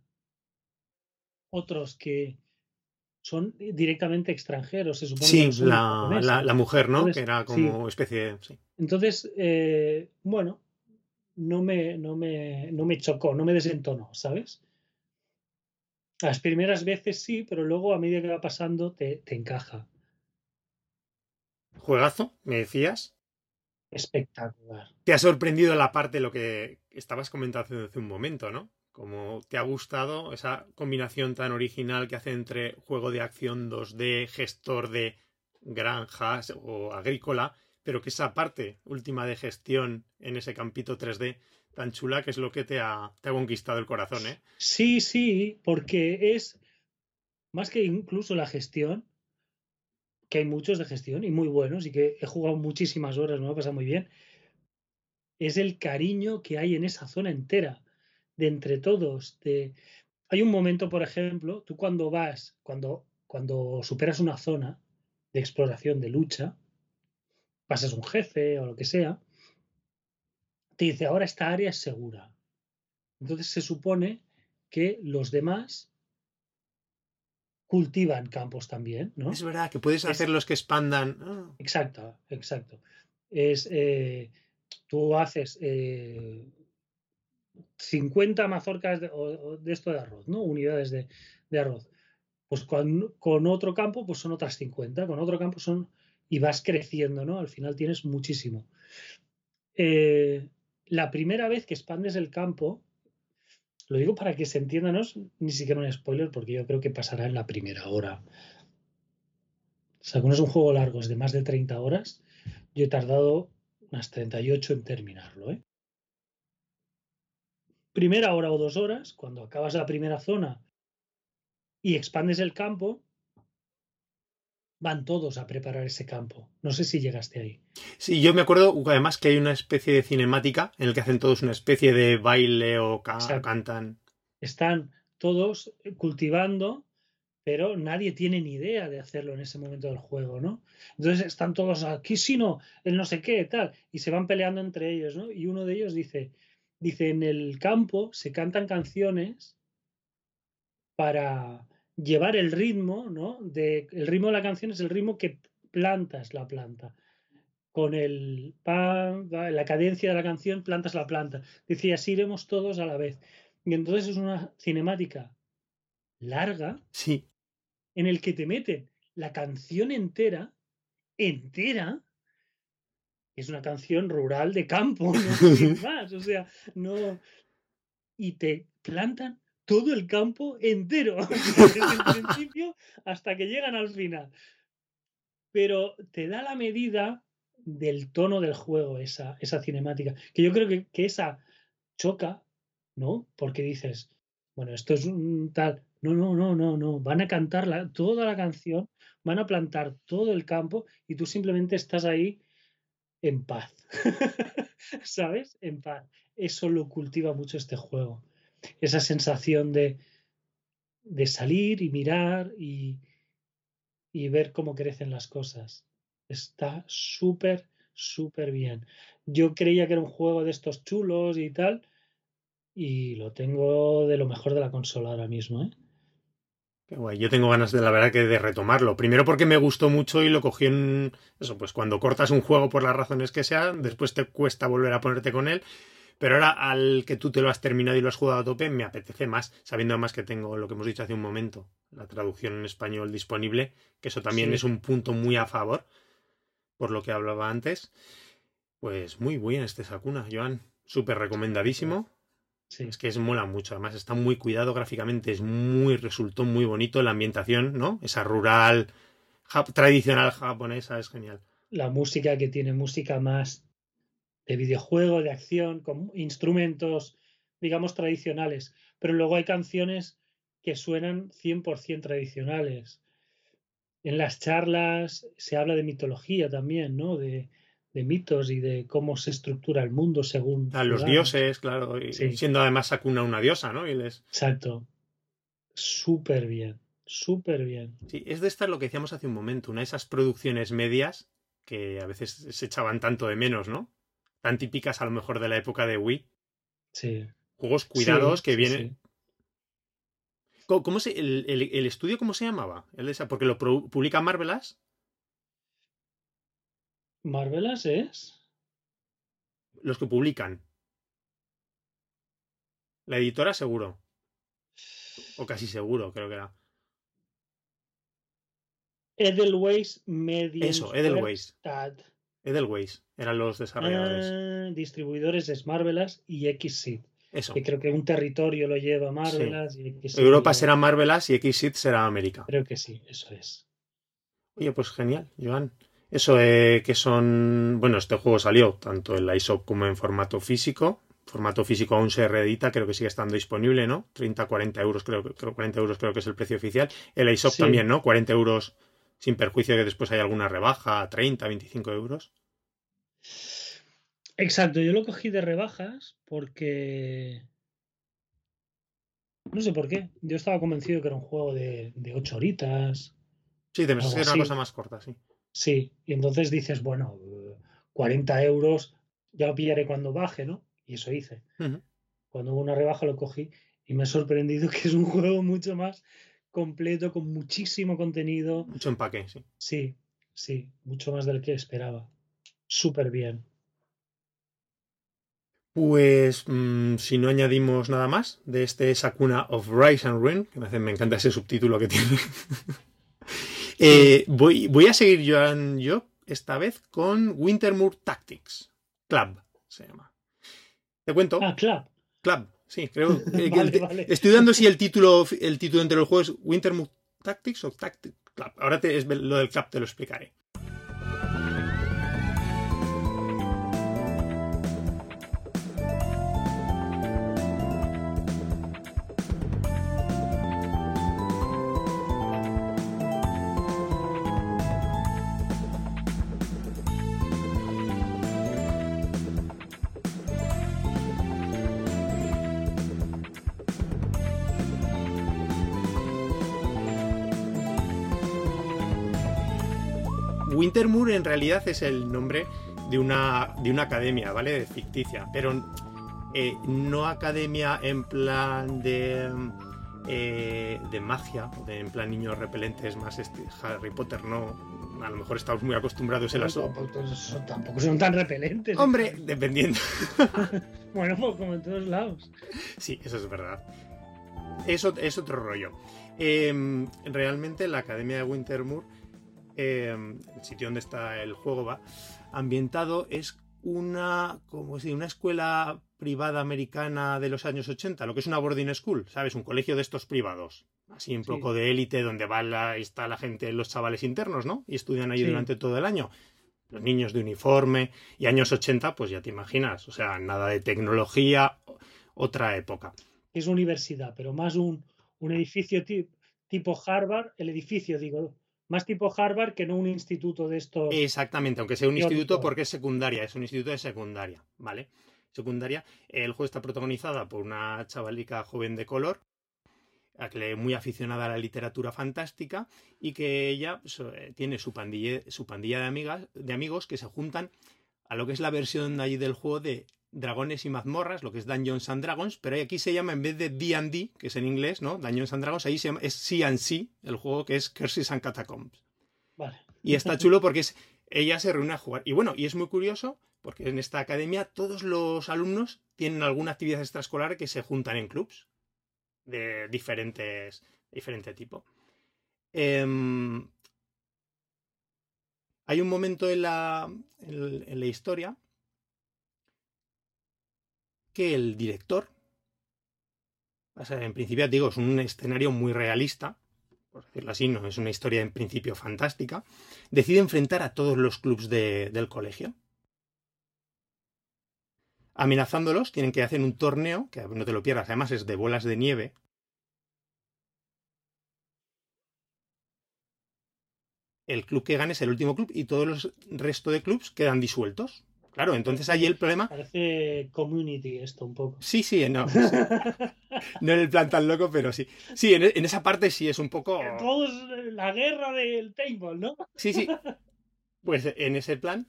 otros que son directamente extranjeros, se supone. Sí, la, la, mujer, ¿no? que era como especie de... Entonces, eh, bueno, no me, no, me, no me chocó, no me desentonó, ¿sabes? Las primeras veces sí, pero luego a medida que va pasando te, te encaja. ¿Juegazo? ¿Me decías? Espectacular. Te ha sorprendido la parte de lo que estabas comentando hace un momento, ¿no? Como te ha gustado esa combinación tan original que hace entre juego de acción 2D, gestor de granjas o agrícola, pero que esa parte última de gestión en ese campito 3D tan chula que es lo que te ha, conquistado el corazón, ¿eh? Sí, sí, porque es más que incluso la gestión, que hay muchos de gestión y muy buenos y que he jugado muchísimas horas, me ha pasado muy bien, es el cariño que hay en esa zona entera, de entre todos. De... Hay un momento, por ejemplo, tú cuando vas, cuando, cuando superas una zona de exploración, de lucha, pasas un jefe o lo que sea, te dice, ahora esta área es segura. Entonces se supone que los demás cultivan campos también, ¿no? Es verdad que puedes hacer los que expandan. Ah. Exacto, exacto. Es, eh, tú haces 50 eh, mazorcas de, esto de arroz, ¿no? Unidades de, arroz. Pues con, otro campo, pues son otras 50, con otro campo son... y vas creciendo, ¿no? Al final tienes muchísimo. Eh, la primera vez que expandes el campo, lo digo para que se entienda, no es ni siquiera un spoiler, porque yo creo que pasará en la primera hora. O sea, es un juego largo, es de más de 30 horas, yo he tardado unas 38 en terminarlo. ¿eh? Primera hora o dos horas, cuando acabas la primera zona y expandes el campo, van todos a preparar ese campo. No sé si llegaste ahí. Sí, yo me acuerdo además que hay una especie de cinemática en el que hacen todos una especie de baile o cantan. Están todos cultivando, pero nadie tiene ni idea de hacerlo en ese momento del juego, ¿no? Entonces están todos aquí, si no, el no sé qué, tal, y se van peleando entre ellos, ¿no? Y uno de ellos dice, dice, en el campo se cantan canciones para llevar el ritmo, ¿no? De, el ritmo de la canción es el ritmo que plantas la planta. Con el pan, la cadencia de la canción, plantas la planta. Decía, así iremos todos a la vez. Y entonces es una cinemática larga. Sí. En el que te meten la canción entera, entera, es una canción rural de campo, no [laughs] más. O sea, no. Y te plantan todo el campo entero, [laughs] desde el principio hasta que llegan al final. Pero te da la medida del tono del juego, esa, esa cinemática, que yo creo que, que esa choca, ¿no? Porque dices, bueno, esto es un tal, no, no, no, no, no, van a cantar toda la canción, van a plantar todo el campo y tú simplemente estás ahí en paz, [laughs] ¿sabes? En paz. Eso lo cultiva mucho este juego esa sensación de, de salir y mirar y, y ver cómo crecen las cosas. Está súper, súper bien. Yo creía que era un juego de estos chulos y tal, y lo tengo de lo mejor de la consola ahora mismo, ¿eh? Qué guay. Yo tengo ganas de la verdad que de retomarlo. Primero porque me gustó mucho y lo cogí en eso, pues cuando cortas un juego por las razones que sean, después te cuesta volver a ponerte con él. Pero ahora al que tú te lo has terminado y lo has jugado a tope, me apetece más, sabiendo además que tengo lo que hemos dicho hace un momento, la traducción en español disponible, que eso también es un punto muy a favor, por lo que hablaba antes. Pues muy bien este Sakuna, Joan. Súper recomendadísimo. Es que es mola mucho, además está muy cuidado gráficamente, es muy, resultó muy bonito la ambientación, ¿no? Esa rural, tradicional japonesa, es genial. La música que tiene música más de videojuego, de acción, con instrumentos, digamos, tradicionales. Pero luego hay canciones que suenan 100% tradicionales. En las charlas se habla de mitología también, ¿no? De, mitos y de cómo se estructura el mundo según... A los dioses, claro, y siendo además Sakuna una diosa, ¿no? Exacto. Súper bien, súper bien. Sí, es de estar lo que decíamos hace un momento, una de esas producciones medias que a veces se echaban tanto de menos, ¿no? Tan típicas a lo mejor de la época de Wii. Sí. Juegos cuidados que vienen... ¿Cómo, se, el, estudio cómo se llamaba? El porque lo publica Marvelas. ¿Marvelas es? Los que publican. La editora seguro. O casi seguro, creo que era. Edelweiss Media. Eso, Edelweiss. Edelweiss eran los desarrolladores. Ah, distribuidores es Marvelas y Xseed. Eso. Que creo que un territorio lo lleva Marvelas. Y Europa será Marvelas y Xseed será América. Creo que sí, eso es. Oye, pues genial, Joan. Eso eh, que son. Bueno, este juego salió tanto en la ISOP como en formato físico. Formato físico aún se reedita, creo que sigue estando disponible, ¿no? 30, 40 euros, creo, creo 40 euros creo que es el precio oficial. El ISOP también, ¿no? 40 euros sin perjuicio de que después hay alguna rebaja, 30, 25 euros. Exacto, yo lo cogí de rebajas porque. No sé por qué. Yo estaba convencido que era un juego de, de 8 horitas. Sí, debe ser una cosa más corta, sí. Sí, y entonces dices, bueno, 40 euros, ya lo pillaré cuando baje, ¿no? Y eso hice. Cuando hubo una rebaja lo cogí y me ha sorprendido [laughs] que es un juego mucho más completo, con muchísimo contenido. Mucho empaque, sí. Sí, sí, mucho más del que esperaba. Súper bien. Pues mm, si no añadimos nada más de este Sakuna of Rise and Ruin, que me, me encanta ese subtítulo que tiene. [laughs] Eh, voy, voy, a seguir yo, yo esta vez con Wintermoor Tactics. Club se llama. Te cuento. Ah, Club. Club, sí, creo. [laughs] Estoy dando si el título, el título entre los juegos Wintermoor Tactics o Tactics Club. Ahora te, es, lo del Club te lo explicaré. Wintermoor en realidad es el nombre de una, de una academia, ¿vale? Ficticia, pero eh, no academia en plan de, eh, de magia, de, en plan niños repelentes más este, Harry Potter, no. A lo mejor estamos muy acostumbrados en las... Tampoco son tan repelentes. Hombre, dependiendo. [laughs] bueno, pues como en todos lados. Sí, eso es verdad. Eso es otro rollo. Em, realmente la Academia de Wintermoor Em, el sitio donde está el juego va, ambientado es una, como si, una escuela privada americana de los años 80, lo que es una boarding school, ¿sabes? Un colegio de estos privados, así un poco de élite, donde va la, está la gente, los chavales internos, ¿no? Y estudian ahí durante todo el año. Los niños de uniforme y años 80, pues ya te imaginas, o sea, nada de tecnología, otra época. Es universidad, pero más un, un edificio tipo Harvard, el edificio, digo, más tipo Harvard que no un instituto de estos. Exactamente, aunque sea un instituto porque es secundaria, es un instituto de secundaria, ¿vale? Secundaria. El juego está protagonizada por una chavalica joven de color, muy aficionada a la literatura fantástica y que ella pues, eh, tiene su pandilla, su pandilla de, amigas, de amigos que se juntan a lo que es la versión ahí del juego de Dragones y mazmorras, lo que es Dungeons and Dragons, pero aquí se llama en vez de D&D, que es en inglés, ¿no? Dungeons and Dragons, ahí se llama, es C&C, el juego que es Curses and Catacombs. Vale. Y está [laughs] chulo porque es, ella se reúne a jugar. Y bueno, y es muy curioso porque en esta academia todos los alumnos tienen alguna actividad extraescolar que se juntan en clubs de diferentes, diferente tipo. Em, hay un momento en la, en la historia que el director, en principio digo, es un escenario muy realista, por decirlo así, no es una historia en principio fantástica, decide enfrentar a todos los clubs de, del colegio. Amenazándolos, tienen que hacer un torneo, que no te lo pierdas, además es de bolas de nieve. El club que gana es el último club y todos los resto de clubs quedan disueltos. Claro, entonces ahí el problema. Parece community esto un poco. Sí, sí, no. [laughs] no en el plan tan loco, pero sí. Sí, en, esa parte sí es un poco. Todos la guerra del paintball, ¿no? Sí, sí. [laughs] Pues en ese plan.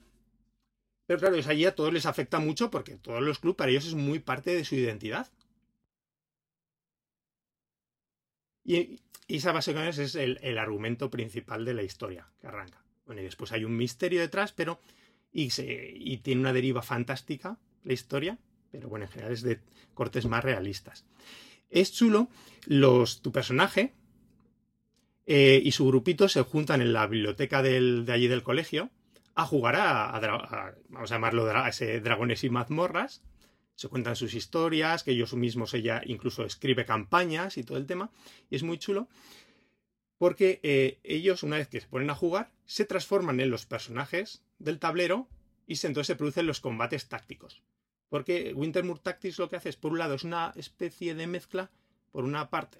Pero claro, allí a todos les afecta mucho porque todos los clubes para ellos es muy parte de su identidad. Y, esa básicamente es el, el, argumento principal de la historia que arranca. Bueno, y después hay un misterio detrás, pero. Y, tiene una deriva fantástica la historia, pero bueno, en general es de cortes más realistas. Es chulo, los, tu personaje eh, y su grupito se juntan en la biblioteca del, de allí del colegio a jugar a, vamos a llamarlo, a ese dragones y mazmorras. Se cuentan sus historias, que ellos mismos, ella incluso escribe campañas y todo el tema. Y es muy chulo porque eh, ellos, una vez que se ponen a jugar, se transforman en los personajes del tablero y entonces se producen los combates tácticos. Porque Wintermoor Tactics lo que hace es, por un lado, es una especie de mezcla, por una parte,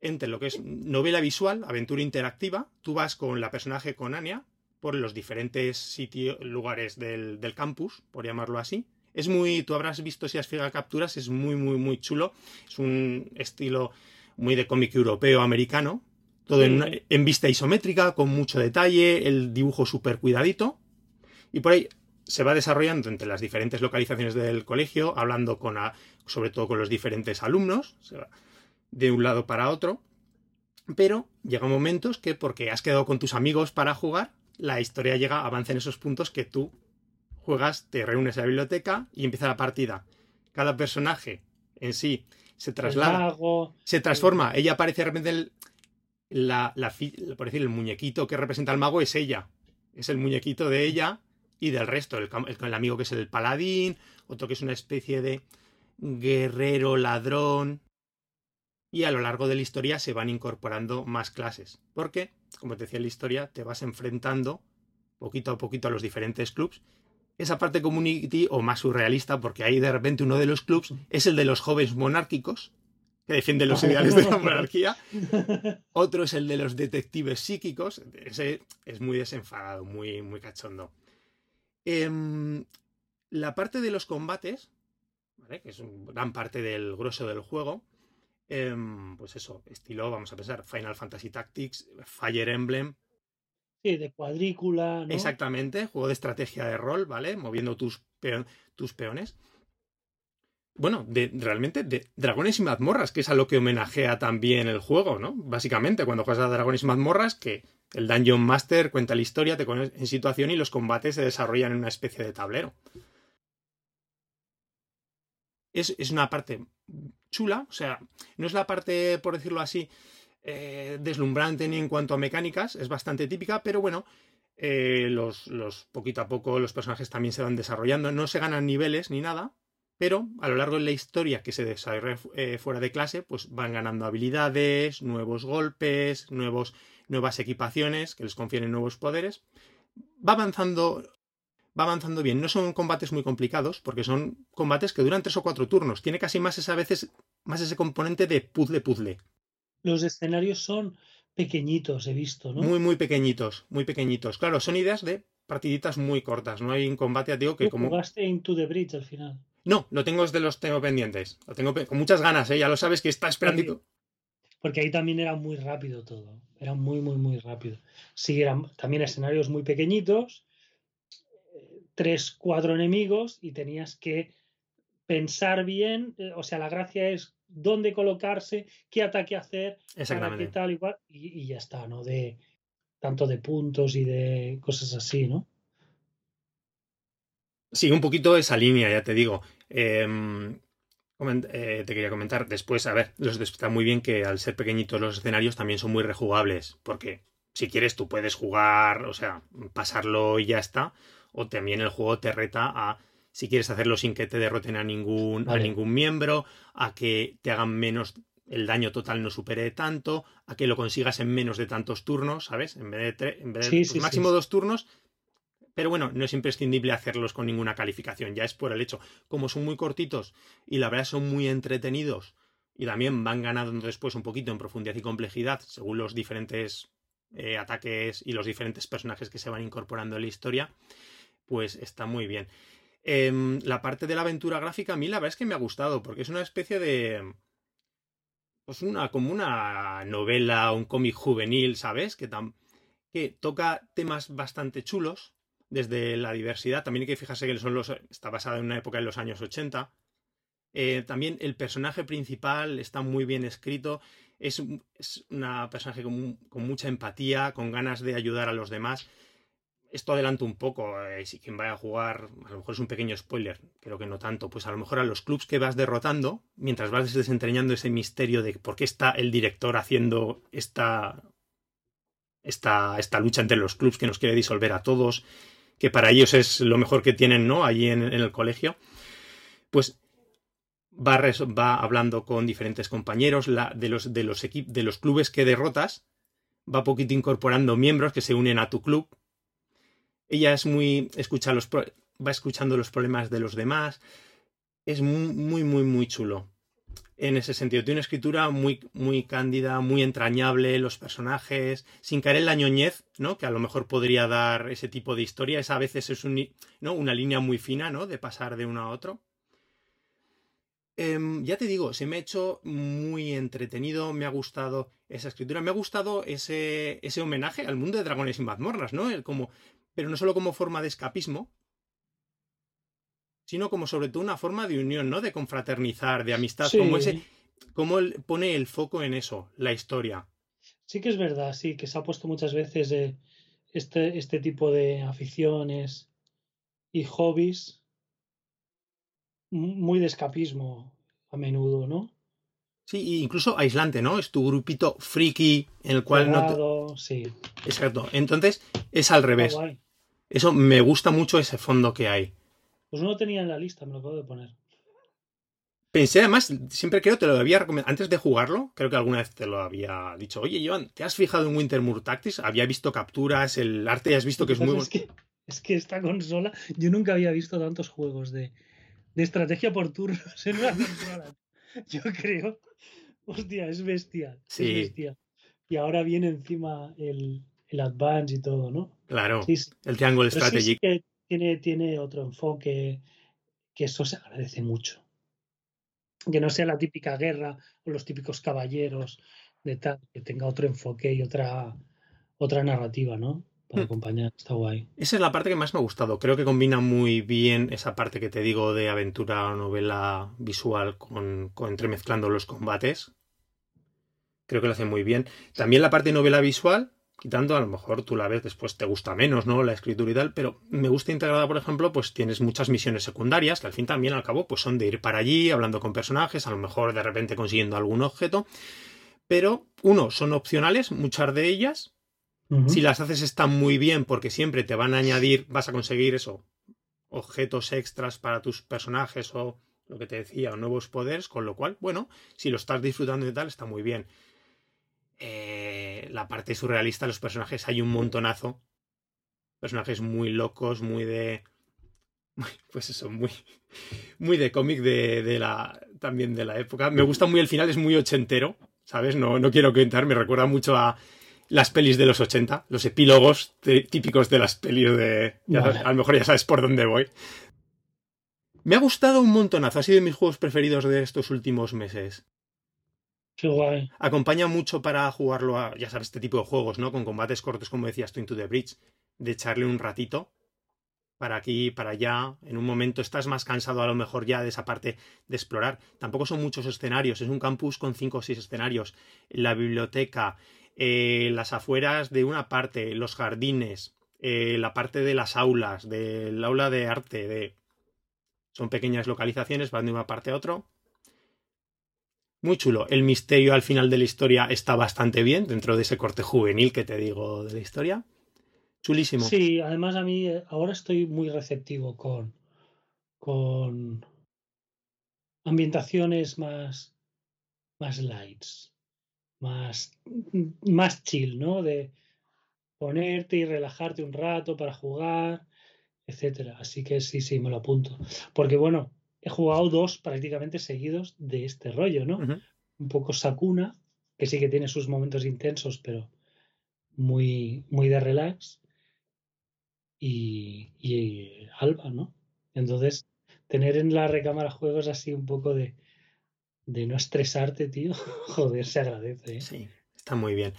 entre lo que es novela visual, aventura interactiva. Tú vas con la personaje con Anya por los diferentes sitios, lugares del, campus, por llamarlo así. Es muy, tú habrás visto si has fijado capturas, es muy, muy, muy chulo. Es un estilo muy de cómic europeo, americano. Todo en, en, vista isométrica, con mucho detalle, el dibujo súper cuidadito. Y por ahí se va desarrollando entre las diferentes localizaciones del colegio, hablando con, sobre todo con los diferentes alumnos, de un lado para otro. Pero llega momentos que porque has quedado con tus amigos para jugar, la historia llega, avanza en esos puntos que tú juegas, te reúnes en la biblioteca y empieza la partida. Cada personaje en sí se traslada, se transforma. Ella aparece de repente el, la, por decir, el muñequito que representa al mago es ella. Es el muñequito de ella y del resto. El, el, amigo que es el paladín, otro que es una especie de guerrero ladrón. Y a lo largo de la historia se van incorporando más clases. Porque como te decía en la historia, te vas enfrentando poquito a poquito a los diferentes clubs. Esa parte community o más surrealista, porque ahí de repente uno de los clubs es el de los jóvenes monárquicos, que defienden los ideales de la [laughs] monarquía. Otro es el de los detectives psíquicos. Ese es muy desenfadado, muy, muy cachondo. Em, la parte de los combates, que es gran parte del grueso del juego, Em, pues eso, estilo, vamos a pensar, Final Fantasy Tactics, Fire Emblem. Sí, de cuadrícula. ¿no? Exactamente, juego de estrategia de rol, ¿vale? Moviendo tus, tus peones. Bueno, de, realmente de dragones y mazmorras, que es a lo que homenajea también el juego, ¿no? Básicamente, cuando juegas a dragones y mazmorras, que el Dungeon Master cuenta la historia, te pones en situación y los combates se desarrollan en una especie de tablero. Es, es una parte chula, o sea, no es la parte, por decirlo así, eh, deslumbrante ni en cuanto a mecánicas, es bastante típica, pero bueno, eh, los, los, poquito a poco los personajes también se van desarrollando, no se ganan niveles ni nada, pero a lo largo de la historia que se desarrolla eh, fuera de clase, pues van ganando habilidades, nuevos golpes, nuevos, nuevas equipaciones que les confieren nuevos poderes. Va avanzando va avanzando bien. No son combates muy complicados, porque son combates que duran tres o cuatro turnos. Tiene casi más esa, a veces más ese componente de puzzle-puzzle. Los escenarios son pequeñitos, he visto, ¿no? Muy, muy pequeñitos, muy pequeñitos. Claro, son ideas de partiditas muy cortas. No hay un combate, digo, que como. ¿Jugaste Into the Bridge al final? No, lo tengo de los tengo pendientes. Lo tengo con muchas ganas, ¿eh? Ya lo sabes que está esperando. Porque ahí también era muy rápido todo. Era muy, muy, muy rápido. Sí, eran también escenarios muy pequeñitos tres, cuatro enemigos y tenías que pensar bien, eh, o sea, la gracia es dónde colocarse, qué ataque hacer, para qué tal igual, y, ya está, ¿no? De tanto de puntos y de cosas así, ¿no? Sí, un poquito esa línea, ya te digo. Em, eh, te quería comentar después, a ver, los está muy bien que al ser pequeñitos los escenarios también son muy rejugables, porque si quieres tú puedes jugar, o sea, pasarlo y ya está, o también el juego te reta a si quieres hacerlo sin que te derroten a ningún, a ningún miembro, a que te hagan menos, el daño total no supere tanto, a que lo consigas en menos de tantos turnos, ¿sabes? En vez de, en vez de pues máximo dos turnos. Pero bueno, no es imprescindible hacerlos con ninguna calificación, ya es por el hecho. Como son muy cortitos y la verdad son muy entretenidos y también van ganando después un poquito en profundidad y complejidad según los diferentes eh, ataques y los diferentes personajes que se van incorporando en la historia, pues está muy bien. Em, la parte de la aventura gráfica a mí la verdad es que me ha gustado, porque es una especie de... Pues una, como una novela, un cómic juvenil, ¿sabes? Que, que toca temas bastante chulos, desde la diversidad. También hay que fijarse que son los, está basada en una época en los años 80. Eh, también el personaje principal está muy bien escrito. Es, es una personaje con, mucha empatía, con ganas de ayudar a los demás. Esto adelanto un poco. Eh, si quien vaya a jugar, a lo mejor es un pequeño spoiler, creo que no tanto. Pues a lo mejor a los clubs que vas derrotando, mientras vas desentrañando ese misterio de por qué está el director haciendo esta, esta, esta lucha entre los clubs que nos quiere disolver a todos, que para ellos es lo mejor que tienen, ¿no? Allí en, el colegio. Pues va, va hablando con diferentes compañeros la, de, los, de, los clubes que derrotas, va poquito incorporando miembros que se unen a tu club. Ella es muy. escucha los, va escuchando los problemas de los demás. Es muy, muy, muy chulo. En ese sentido, tiene una escritura muy, muy cándida, muy entrañable, los personajes, sin caer en la ñoñez, ¿no? Que a lo mejor podría dar ese tipo de historia. Esa a veces es ¿no? una línea muy fina, ¿no? De pasar de uno a otro. Em, ya te digo, se me ha hecho muy entretenido, me ha gustado esa escritura, me ha gustado ese, ese homenaje al mundo de dragones y mazmorras, ¿no? El como, pero no solo como forma de escapismo, sino como sobre todo una forma de unión, ¿no? De confraternizar, de amistad, como ese, como pone el foco en eso, la historia. Sí que es verdad, sí, que se ha puesto muchas veces este, este tipo de aficiones y hobbies muy de escapismo a menudo, ¿no? Sí, incluso aislante, ¿no? Es tu grupito friki en el cual no Sí. Exacto. Entonces, es al revés. Eso me gusta mucho ese fondo que hay. Pues no lo tenía en la lista, me lo acabo de poner. Pensé además, siempre creo te lo había recomendado, antes de jugarlo, creo que alguna vez te lo había dicho, oye Joan, ¿te has fijado en Wintermoor Tactics? Había visto capturas, el arte has visto que es muy bueno. es que esta consola, yo nunca había visto tantos juegos de, de estrategia por turnos [laughs] en una Yo creo. Hostia, es bestial. Es bestial. Y ahora viene encima el, el Advance y todo, ¿no? Claro. el Triangle Strategy. que tiene, tiene otro enfoque que eso se agradece mucho. Que no sea la típica guerra o los típicos caballeros de tal, que tenga otro enfoque y otra, otra narrativa, ¿no? para hmm. acompañar. Está guay. Esa es la parte que más me ha gustado. Creo que combina muy bien esa parte que te digo de aventura o novela visual con, entremezclando los combates. Creo que lo hace muy bien. También la parte de novela visual, quitando a lo mejor tú la ves después te gusta menos, ¿no? La escritura y tal, pero me gusta integrada, por ejemplo, pues tienes muchas misiones secundarias que al fin también al cabo pues son de ir para allí, hablando con personajes, a lo mejor de repente consiguiendo algún objeto. Pero, uno, son opcionales, muchas de ellas, si las haces están muy bien porque siempre te van a añadir, vas a conseguir eso, objetos extras para tus personajes o lo que te decía, o nuevos poderes, con lo cual, bueno, si lo estás disfrutando y tal, está muy bien. Eh, la parte surrealista los personajes hay un montonazo. Personajes muy locos, muy de. Pues eso, muy. Muy de cómic de, de, la. también de la época. Me gusta muy el final, es muy ochentero. ¿Sabes? No, no quiero contar, me recuerda mucho a las pelis de los 80, los epílogos típicos de las pelis de... a lo mejor ya sabes por dónde voy. Me ha gustado un montonazo, ha sido de mis juegos preferidos de estos últimos meses. Acompaña mucho para jugarlo a, ya sabes, este tipo de juegos, ¿no? Con combates cortos, como decías tú, Into the Bridge, de echarle un ratito para aquí, para allá. En un momento estás más cansado a lo mejor ya de esa parte de explorar. Tampoco son muchos escenarios, es un campus con cinco o seis escenarios. La biblioteca, eh, las afueras de una parte, los jardines, eh, la parte de las aulas, del aula de arte, de... son pequeñas localizaciones, van de una parte a otra. Muy chulo. El misterio al final de la historia está bastante bien, dentro de ese corte juvenil que te digo de la historia. Chulísimo. Sí, además a mí eh, ahora estoy muy receptivo con, con ambientaciones más, más lights más, más chill, ¿no? De ponerte y relajarte un rato para jugar, etcétera. Así que sí, sí, me lo apunto. Porque bueno, he jugado dos prácticamente seguidos de este rollo, ¿no? Un poco Sakuna, que sí que tiene sus momentos intensos, pero muy, muy de relax y, y Alba, ¿no? Entonces, tener en la recámara juegos así un poco de, de no estresarte, tío, [laughs] joder, se agradece. ¿eh? Sí, está muy bien.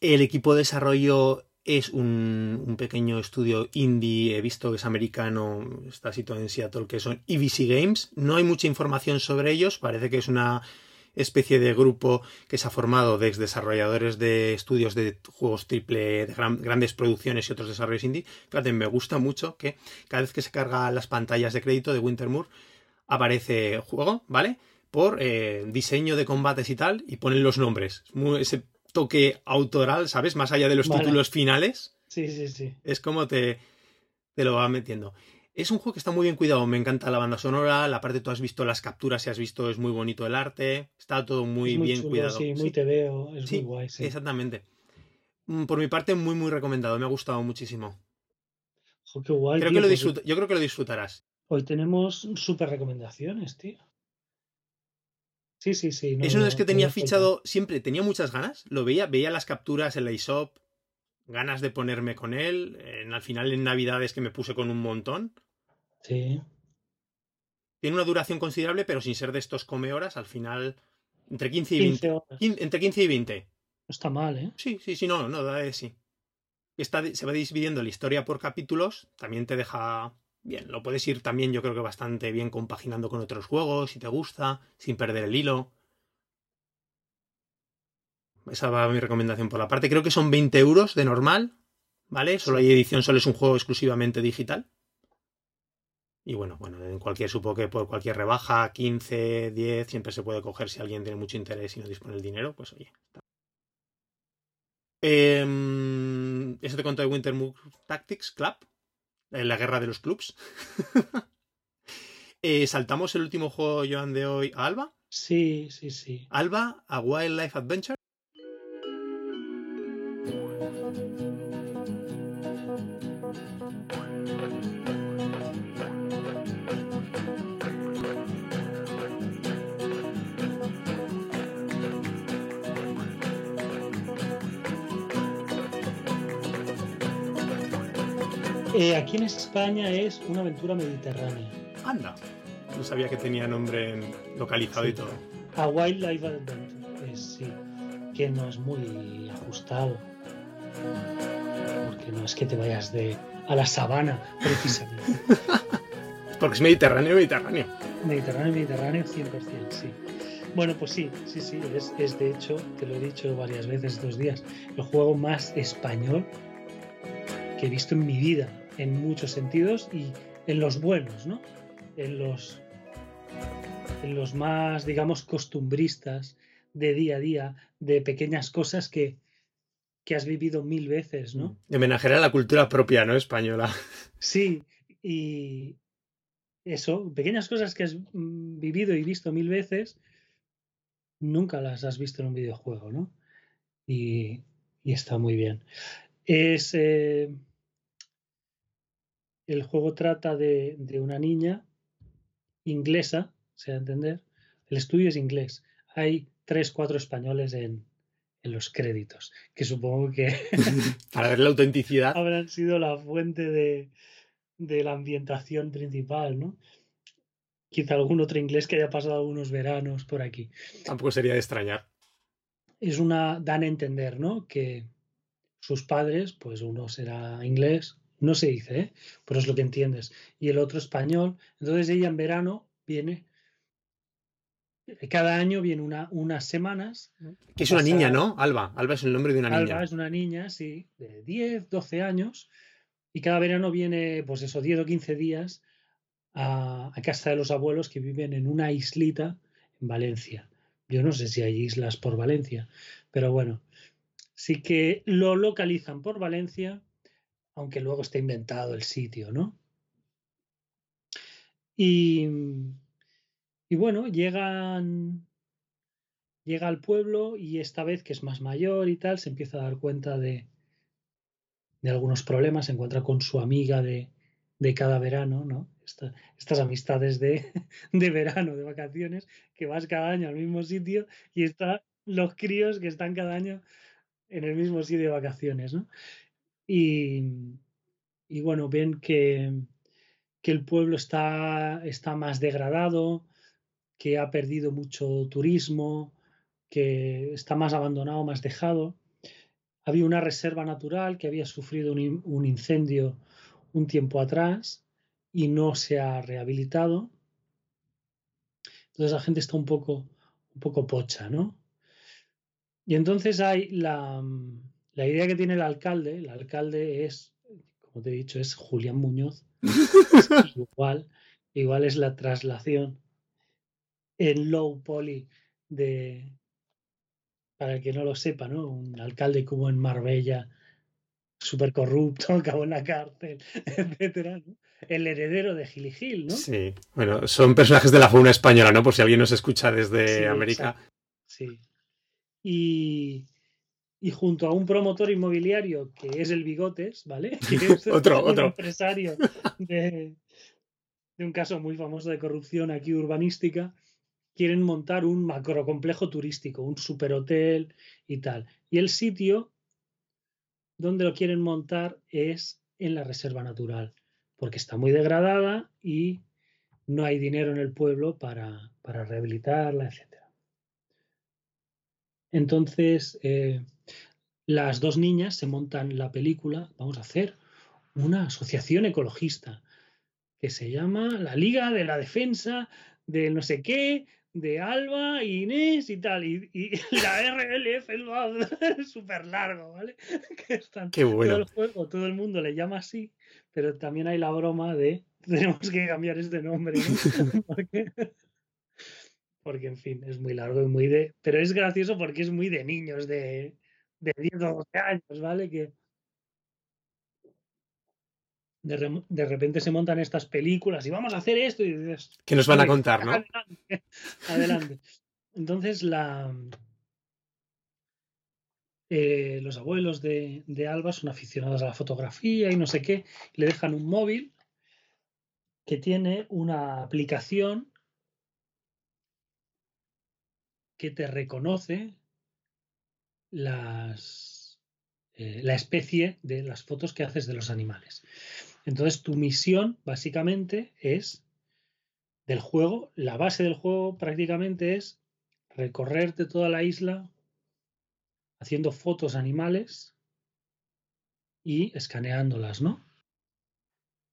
El equipo de desarrollo es un, pequeño estudio indie, he visto que es americano, está situado en Seattle, que son EVC Games. No hay mucha información sobre ellos, parece que es una especie de grupo que se ha formado de desarrolladores de estudios de juegos triple, de grandes producciones y otros desarrollos indie. Fíjate, me gusta mucho que cada vez que se carga las pantallas de crédito de Wintermoor aparece juego, ¿vale? Por eh, diseño de combates y tal, y ponen los nombres. ese toque autoral, ¿sabes? Más allá de los títulos finales. Sí, sí, sí. Es como te, te lo va metiendo. Es un juego que está muy bien cuidado, me encanta la banda sonora, la parte tú has visto las capturas, si has visto es muy bonito el arte, está todo muy, bien cuidado. Sí, muy te veo, es muy guay. Sí. Exactamente. Mm, por mi parte, muy, muy recomendado, me ha gustado muchísimo. qué guay. Creo que lo pues Yo creo que lo disfrutarás. Hoy tenemos súper recomendaciones, tío. Sí, sí, sí. Eso no es que tenía fichado siempre, tenía muchas ganas, lo veía, veía las capturas en la eShop, ganas de ponerme con él, en, al final en Navidades que me puse con un montón. Sí. Tiene una duración considerable, pero sin ser de estos come horas, al final entre 15 y 20. entre 15 y 20. No está mal, ¿eh? Sí, sí, sí, no, no, da de sí. Está, se va dividiendo la historia por capítulos, también te deja bien, lo puedes ir también yo creo que bastante bien compaginando con otros juegos, si te gusta, sin perder el hilo. Esa va mi recomendación por la parte. Creo que son 20 euros de normal, ¿vale? Solo hay edición, solo es un juego exclusivamente digital. Y bueno, bueno, en cualquier, supongo que por cualquier rebaja, 15, 10, siempre se puede coger si alguien tiene mucho interés y no dispone el dinero, pues oye. Eh, eso te cuento de Winter Tactics Club, en la guerra de los clubs. [laughs] Eh, ¿Saltamos el último juego, Joan, de hoy a Alba? Sí, sí, sí. Alba, a Wildlife Adventure. Eh, aquí en España es una aventura mediterránea. Anda. No sabía que tenía nombre localizado y todo. A Wildlife Adventure, sí. Que no es muy ajustado. Porque no es que te vayas de a la sabana, precisamente. [laughs] Porque es Mediterráneo, Mediterráneo. Mediterráneo, Mediterráneo, 100%, sí. Bueno, pues sí, sí, sí, es, es de hecho, te lo he dicho varias veces estos días, el juego más español que he visto en mi vida en muchos sentidos y en los buenos, ¿no? En los, en los más, digamos, costumbristas de día a día, de pequeñas cosas que, que has vivido mil veces, ¿no? De homenajear a la cultura propia, ¿no? Española. Sí, y eso, pequeñas cosas que has mm, vivido y visto mil veces, nunca las has visto en un videojuego, ¿no? Y, y está muy bien. Es, eh, el juego trata de, una niña inglesa, se a entender. El estudio es inglés. Hay tres, cuatro españoles en, los créditos, que supongo que... [laughs] Para ver la autenticidad. Habrán sido la fuente de, la ambientación principal, ¿no? Quizá algún otro inglés que haya pasado unos veranos por aquí. Tampoco sería de extrañar. Es una, dan a entender, ¿no? Que sus padres, pues uno será inglés, no se dice, ¿eh? pero es lo que entiendes. Y el otro español. Entonces ella en verano viene. Cada año viene una, unas semanas. Que es una niña, ¿no? Alba. Alba es el nombre de una niña. Alba es una niña, sí, de 10, 12 años. Y cada verano viene, pues eso, 10 o 15 días a, a casa de los abuelos que viven en una islita en Valencia. Yo no sé si hay islas por Valencia, pero bueno, sí que lo localizan por Valencia aunque luego esté inventado el sitio, ¿no? Y, bueno, llegan, llega al pueblo y esta vez que es más mayor y tal, se empieza a dar cuenta de, de algunos problemas, se encuentra con su amiga de, de cada verano, ¿no? estas amistades de, [laughs] de, verano, de vacaciones, que vas cada año al mismo sitio y están los críos que están cada año en el mismo sitio de vacaciones, ¿no? Y, bueno, ven que, que el pueblo está, está más degradado, que ha perdido mucho turismo, que está más abandonado, más dejado. Había una reserva natural que había sufrido un, un incendio un tiempo atrás y no se ha rehabilitado. Entonces la gente está un poco, un poco pocha, ¿no? Y entonces hay la, la idea que tiene el alcalde, el alcalde es, como te he dicho, es Julián Muñoz. [laughs] igual, igual es la traslación en low poly de, para el que no lo sepa, ¿no? Un alcalde como en Marbella, súper corrupto, [laughs] acabó en la cárcel, etcétera, ¿no? El heredero de Gil y Gil, ¿no? Sí, bueno, son personajes de la fauna española, ¿no? Por si alguien nos escucha desde América. Sí. Y, y, junto a un promotor inmobiliario que es el Bigotes, ¿vale? [laughs] [laughs] Que es otro, un otro. empresario de, de un caso muy famoso de corrupción aquí urbanística, quieren montar un macrocomplejo turístico, un superhotel y tal. Y el sitio donde lo quieren montar es en la reserva natural, porque está muy degradada y no hay dinero en el pueblo para, para rehabilitarla, etc. Entonces, eh, las dos niñas se montan la película, vamos a hacer una asociación ecologista que se llama la Liga de la Defensa del no sé qué, de Alba, Inés y tal. Y, y [laughs] la RLF es [laughs] súper largo, ¿vale? [laughs] Que están, Qué bueno. Todo el juego, todo el mundo le llama así, pero también hay la broma de tenemos que cambiar este nombre, ¿no? porque, porque, en fin, es muy largo y muy de. Pero es gracioso porque es muy de niños, de, de 10 o 12 años, ¿vale? Que, de, re, de, repente se montan estas películas y vamos a hacer esto y dices, ¿Qué nos van a contar, no? Adelante. [laughs] adelante. Entonces la eh, los abuelos de, de, Alba son aficionados a la fotografía y no sé qué, le dejan un móvil que tiene una aplicación que te reconoce las, eh, la especie de las fotos que haces de los animales. Entonces tu misión básicamente es del juego, la base del juego prácticamente es recorrerte toda la isla haciendo fotos animales y escaneándolas, ¿no?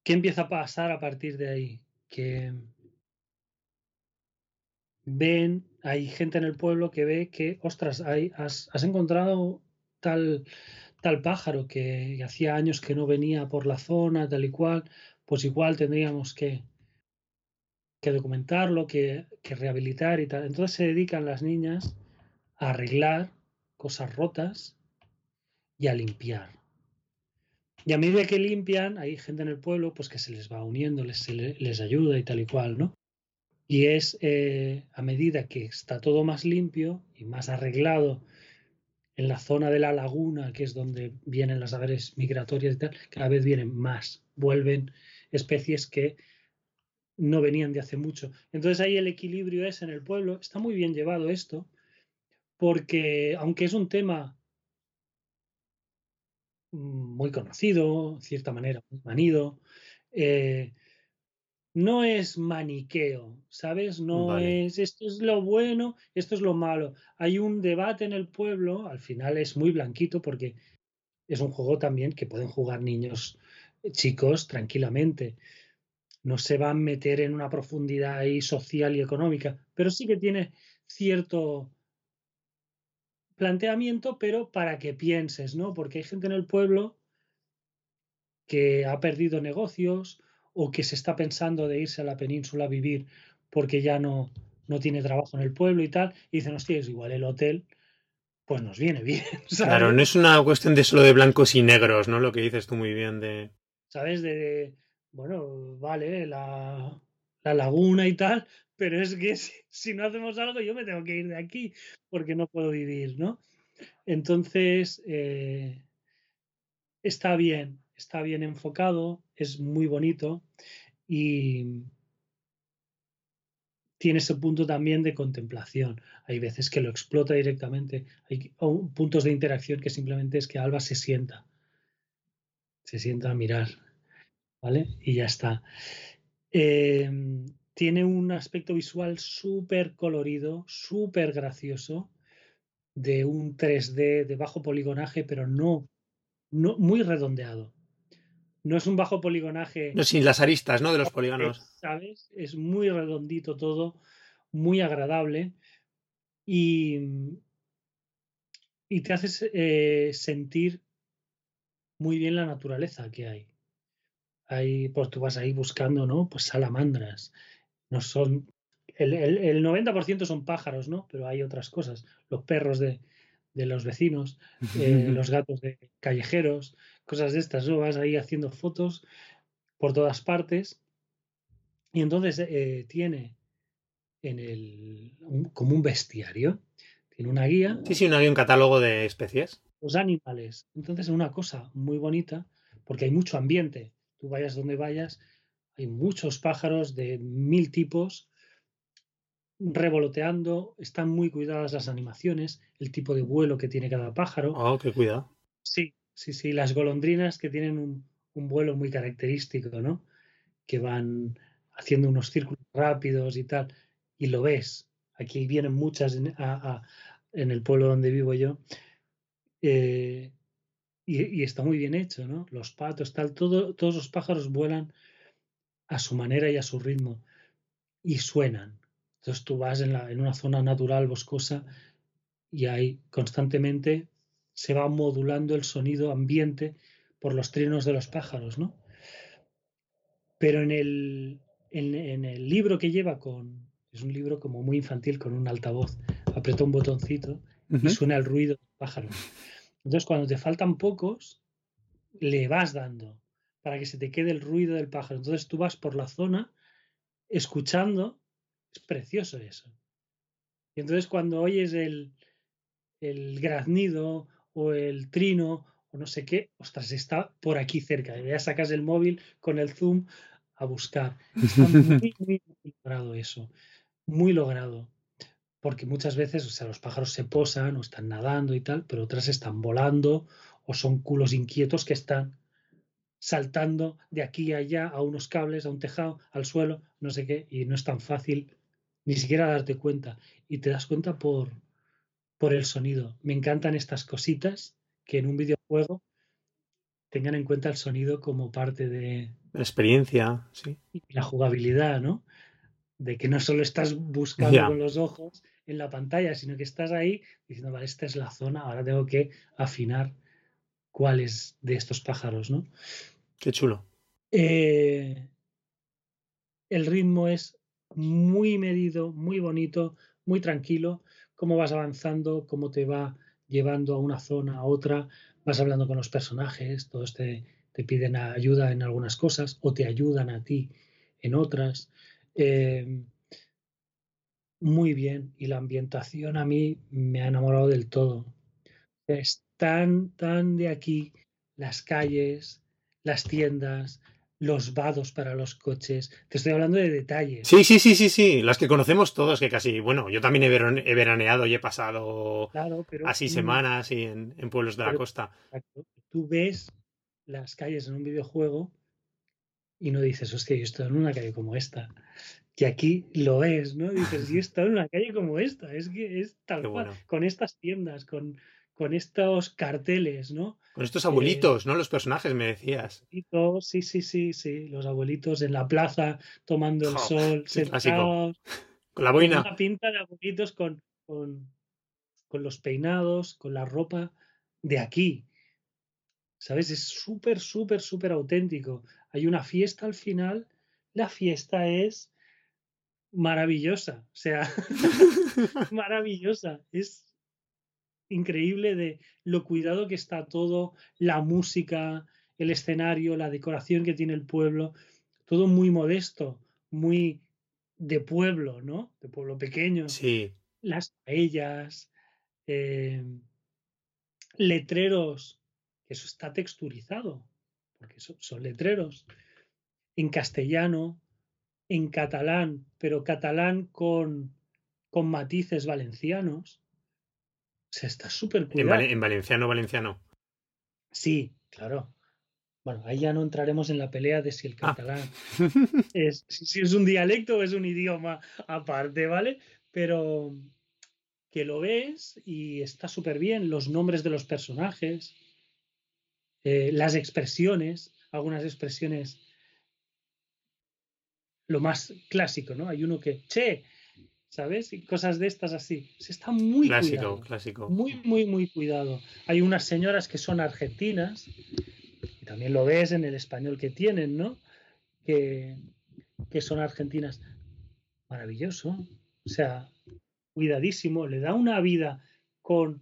¿Qué empieza a pasar a partir de ahí? Que ven, hay gente en el pueblo que ve que, ostras, hay, has, encontrado tal, tal pájaro que, hacía años que no venía por la zona, tal y cual, pues igual tendríamos que, que documentarlo, que, que rehabilitar y tal. Entonces se dedican las niñas a arreglar cosas rotas y a limpiar. Y a medida que limpian, hay gente en el pueblo pues que se les va uniendo, les, les ayuda y tal y cual, ¿no? Y es eh, a medida que está todo más limpio y más arreglado en la zona de la laguna, que es donde vienen las aves migratorias y tal, cada vez vienen más, vuelven especies que no venían de hace mucho. Entonces ahí el equilibrio es en el pueblo, está muy bien llevado esto, porque aunque es un tema muy conocido, de cierta manera, muy manido, eh, no es maniqueo, ¿sabes? No vale. es esto es lo bueno, esto es lo malo. Hay un debate en el pueblo, al final es muy blanquito porque es un juego también que pueden jugar niños eh, chicos tranquilamente. No se van a meter en una profundidad ahí social y económica, pero sí que tiene cierto planteamiento, pero para que pienses, ¿no? Porque hay gente en el pueblo que ha perdido negocios o que se está pensando de irse a la península a vivir porque ya no, no tiene trabajo en el pueblo y tal, y dicen, hostia, es igual el hotel, pues nos viene bien. [laughs] ¿sabes? Claro, no es una cuestión de solo de blancos y negros, ¿no? Lo que dices tú muy bien de... ¿Sabes? De, de bueno, vale, la, la laguna y tal, pero es que [laughs] si, si, no hacemos algo yo me tengo que ir de aquí porque no puedo vivir, ¿no? Entonces, eh, está bien, está bien enfocado, es muy bonito y tiene ese punto también de contemplación. Hay veces que lo explota directamente. Hay puntos de interacción que simplemente es que Alba se sienta. Se sienta a mirar. ¿Vale? Y ya está. Em, tiene un aspecto visual súper colorido, súper gracioso, de un 3D de bajo poligonaje, pero no, no muy redondeado. No es un bajo poligonaje. No, sin las aristas, ¿no? De los [laughs] polígonos. ¿Sabes? Es muy redondito todo, muy agradable y, y te hace eh, sentir muy bien la naturaleza que hay. Ahí, pues tú vas ahí buscando, ¿no? Pues salamandras. No son. El, el, 90% son pájaros, ¿no? Pero hay otras cosas. Los perros de, de los vecinos, eh, [laughs] los gatos de callejeros, cosas de estas, ¿no? Vas ahí haciendo fotos por todas partes. Y entonces eh, tiene en el como un bestiario, tiene una guía. Sí, sí, una guía, un catálogo de especies. Los animales. Entonces es una cosa muy bonita porque hay mucho ambiente. Tú vayas donde vayas, hay muchos pájaros de mil tipos revoloteando, están muy cuidadas las animaciones, el tipo de vuelo que tiene cada pájaro. Oh, qué cuidado. Sí, sí, sí, las golondrinas que tienen un, vuelo muy característico, ¿no? Que van haciendo unos círculos rápidos y tal, y lo ves. Aquí vienen muchas en, el pueblo donde vivo yo. Eh, y, está muy bien hecho, ¿no? Los patos, tal, todo, todos los pájaros vuelan a su manera y a su ritmo y suenan. Entonces tú vas en, una zona natural boscosa y ahí constantemente se va modulando el sonido ambiente por los trinos de los pájaros, ¿no? Pero en el, en, el libro que lleva con, es un libro como muy infantil con un altavoz, aprieta un botoncito y suena el ruido del pájaro. Entonces cuando te faltan pocos, le vas dando para que se te quede el ruido del pájaro. Entonces tú vas por la zona escuchando es precioso eso. Y entonces cuando oyes el, el graznido o el trino o no sé qué, ostras, está por aquí cerca. Ya sacas el móvil con el zoom a buscar. Está muy, muy, [laughs] logrado eso. Muy logrado. Porque muchas veces, o sea, los pájaros se posan o están nadando y tal, pero otras están volando o son culos inquietos que están saltando de aquí a allá a unos cables, a un tejado, al suelo, no sé qué, y no es tan fácil ni siquiera darte cuenta. Y te das cuenta por, por el sonido. Me encantan estas cositas que en un videojuego tengan en cuenta el sonido como parte de la experiencia, sí. Y la jugabilidad, ¿no? De que no solo estás buscando con los ojos en la pantalla, sino que estás ahí diciendo, vale, esta es la zona, ahora tengo que afinar cuáles de estos pájaros, ¿no? Qué chulo. Eh, el ritmo es muy medido, muy bonito, muy tranquilo, cómo vas avanzando, cómo te va llevando a una zona, a otra, vas hablando con los personajes, todos te, te piden ayuda en algunas cosas o te ayudan a ti en otras. Em, muy bien, y la ambientación a mí me ha enamorado del todo. Es tan, tan de aquí las calles, las tiendas, los vados para los coches. Te estoy hablando de detalles. Sí, sí, sí, sí, sí. Las que conocemos todos, que casi, bueno, yo también he, veraneado y he pasado así semanas y en, pueblos de la costa. Tú ves las calles en un videojuego y no dices, hostia, yo estoy en una calle como esta. Que aquí lo es, ¿no? Dices, yo estoy en una calle como esta. Es que es tal cual. Con estas tiendas, con, con estos carteles, ¿no? Con estos abuelitos, ¿no? Los personajes, me decías. Sí, sí, sí, sí. Los abuelitos en la plaza tomando el sol, sentados. Con la boina. Una pinta de abuelitos con, con, con los peinados, con la ropa de aquí. ¿Sabes? Es súper, súper, súper auténtico. Hay una fiesta al final. La fiesta es maravillosa. O sea, [laughs] maravillosa. Es increíble de lo cuidado que está todo, la música, el escenario, la decoración que tiene el pueblo, todo muy modesto, muy de pueblo, ¿no? De pueblo pequeño. Sí. Las paellas, eh, letreros, que eso está texturizado, porque son letreros, en castellano, en catalán, pero catalán con, con matices valencianos. O sea, está súper cuidado. En, valenciano, valenciano. Sí, claro. Bueno, ahí ya no entraremos en la pelea de si el ah. catalán [laughs] es, si es un dialecto o es un idioma aparte, ¿vale? Pero que lo ves y está súper bien. Los nombres de los personajes, eh, las expresiones, algunas expresiones, lo más clásico, ¿no? Hay uno que, che, ¿sabes? Y cosas de estas así. Se está muy clásico, cuidado. Clásico. Muy, muy, muy cuidado. Hay unas señoras que son argentinas, y también lo ves en el español que tienen, ¿no? Que, que son argentinas. Maravilloso. O sea, cuidadísimo. Le da una vida con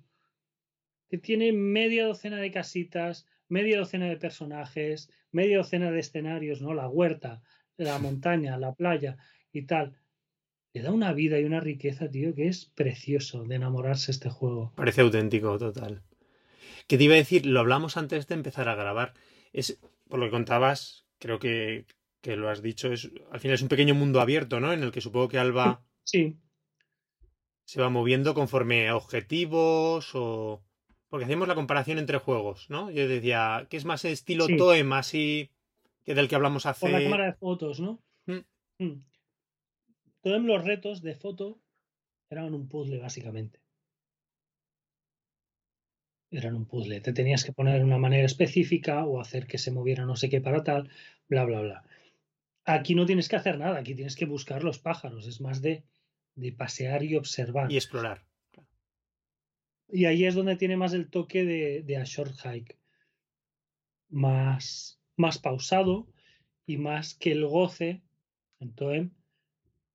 que tiene media docena de casitas, media docena de personajes, media docena de escenarios, ¿no? La huerta, la montaña, la playa y tal. Le da una vida y una riqueza, tío, que es precioso de enamorarse este juego. Parece auténtico, total. ¿Qué te iba a decir? Lo hablamos antes de empezar a grabar. Es, por lo que contabas, creo que, que lo has dicho, es, al final es un pequeño mundo abierto, ¿no? En el que supongo que Alba sí. se va moviendo conforme a objetivos o porque hacemos la comparación entre juegos, ¿no? Yo decía, ¿qué es más estilo Toem, así que del que hablamos hace. Por la cámara de fotos, ¿no? Mm. Mm. Toem los retos de foto eran un puzzle, básicamente. Eran un puzzle. Te tenías que poner de una manera específica o hacer que se moviera no sé qué para tal, bla, bla, bla. Aquí no tienes que hacer nada, aquí tienes que buscar los pájaros. Es más de, de pasear y observar. Y explorar. Y ahí es donde tiene más el toque de, de A Short Hike. Más, más pausado y más que el goce. Entonces,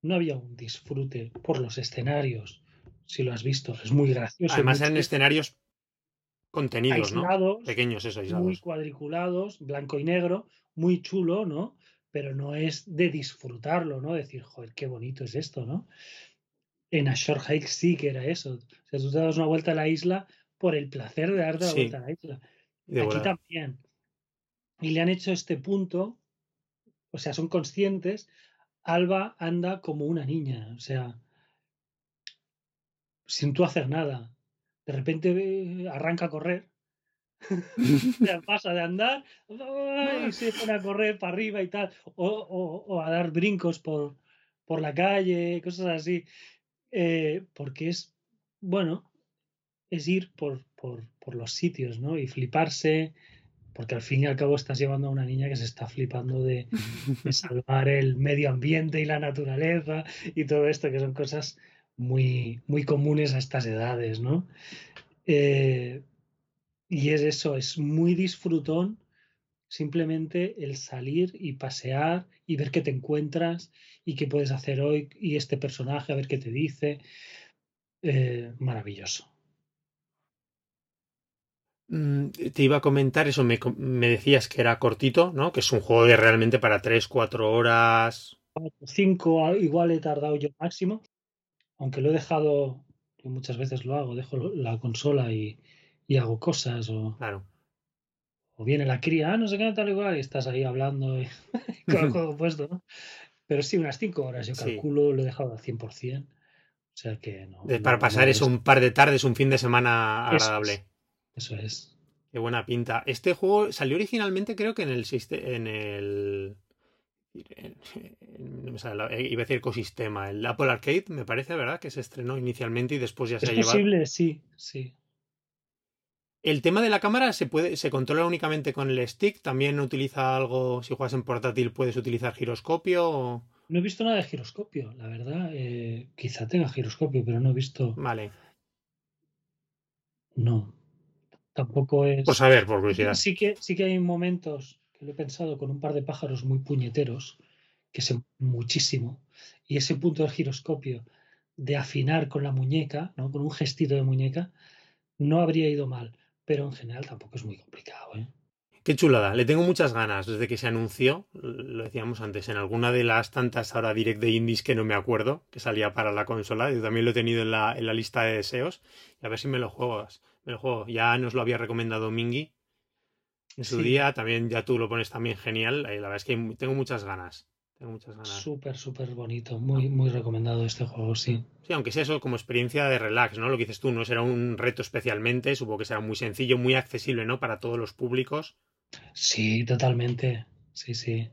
no había un disfrute por los escenarios. Si lo has visto, es muy gracioso. Además, eran escenarios contenidos, ¿no? Pequeños, eso, aislados. Muy cuadriculados, blanco y negro, muy chulo, ¿no? Pero no es de disfrutarlo, ¿no? Decir, joder, qué bonito es esto, ¿no? en A Short Hike sí que era eso. O sea, tú te das una vuelta a la isla por el placer de darte la vuelta a la isla. Aquí también. Y le han hecho este punto, o sea, son conscientes. Alba anda como una niña, o sea, sin tú hacer nada. De repente eh, arranca a correr. [laughs] pasa de andar y se pone a correr para arriba y tal, o, a dar brincos por, por la calle, cosas así. Eh, porque es, bueno, es ir por, por, por, los sitios, ¿no? Y fliparse, porque al fin y al cabo estás llevando a una niña que se está flipando de, [laughs] salvar el medio ambiente y la naturaleza y todo esto, que son cosas muy, muy comunes a estas edades, ¿no? Eh, y es eso, es muy disfrutón simplemente el salir y pasear y ver qué te encuentras y qué puedes hacer hoy y este personaje, a ver qué te dice. Eh, maravilloso. Mm, te iba a comentar eso, me, decías que era cortito, ¿no? Que es un juego de realmente para 3, 4 horas. 5 ah, igual he tardado yo máximo, aunque lo he dejado, que muchas veces lo hago, dejo la consola y, y hago cosas o... Claro o viene la cría, ah, no sé qué, tal igual, y estás ahí hablando y, [laughs] con el [laughs] juego puesto, ¿no? Pero sí, unas cinco horas, yo calculo, lo he dejado al 100%. O sea que no. Para pasar eso un par de tardes, un fin de semana agradable. Eso es. Qué buena pinta. Este juego salió originalmente, creo que en el. En el [laughs] iba a decir ecosistema, el Apple Arcade, me parece, ¿verdad? Que se estrenó inicialmente y después ya se ha llevado. Es posible, sí, sí. El tema de la cámara se puede, se controla únicamente con el stick. También utiliza algo, si juegas en portátil, puedes utilizar giroscopio. No he visto nada de giroscopio, la verdad. Eh, quizá tenga giroscopio, pero no he visto. Vale. No. Tampoco es. Pues a ver, por curiosidad. Sí que, sí que hay momentos que lo he pensado con un par de pájaros muy puñeteros, que son muchísimo. Y ese punto del giroscopio de afinar con la muñeca, ¿no? Con un gestito de muñeca, no habría ido mal pero en general tampoco es muy complicado. ¿eh? Qué chulada, le tengo muchas ganas desde que se anunció, lo decíamos antes, en alguna de las tantas ahora direct de indies que no me acuerdo, que salía para la consola, yo también lo he tenido en la, en la lista de deseos, y a ver si me lo juegas, me lo juego, ya nos lo había recomendado Mingy en su día, también ya tú lo pones también genial, y la verdad es que tengo muchas ganas, Tengo muchas ganas. Súper, súper bonito. Muy, muy recomendado este juego, sí. Sí, aunque sea eso como experiencia de relax, ¿no? Lo que dices tú, no será un reto especialmente, supongo que será muy sencillo, muy accesible, ¿no? Para todos los públicos. Sí, totalmente. Sí, sí.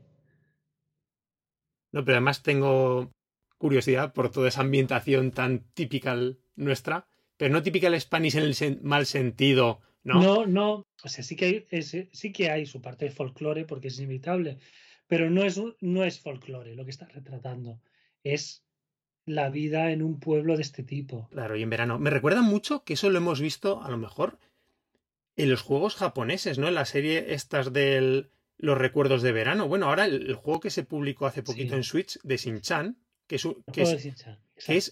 No, pero además tengo curiosidad por toda esa ambientación tan típica nuestra, pero no típica el Spanish en el mal sentido, ¿no? No, no. O sea, sí que hay, sí que hay su parte de folclore porque es inevitable, pero no es, no es folclore lo que está retratando. Es la vida en un pueblo de este tipo. Claro, y en verano. Me recuerda mucho que eso lo hemos visto, a lo mejor, en los juegos japoneses, ¿no? En la serie estas de los recuerdos de verano. Bueno, ahora el, juego que se publicó hace poquito en Switch de Shin-Chan, que es, un, que es,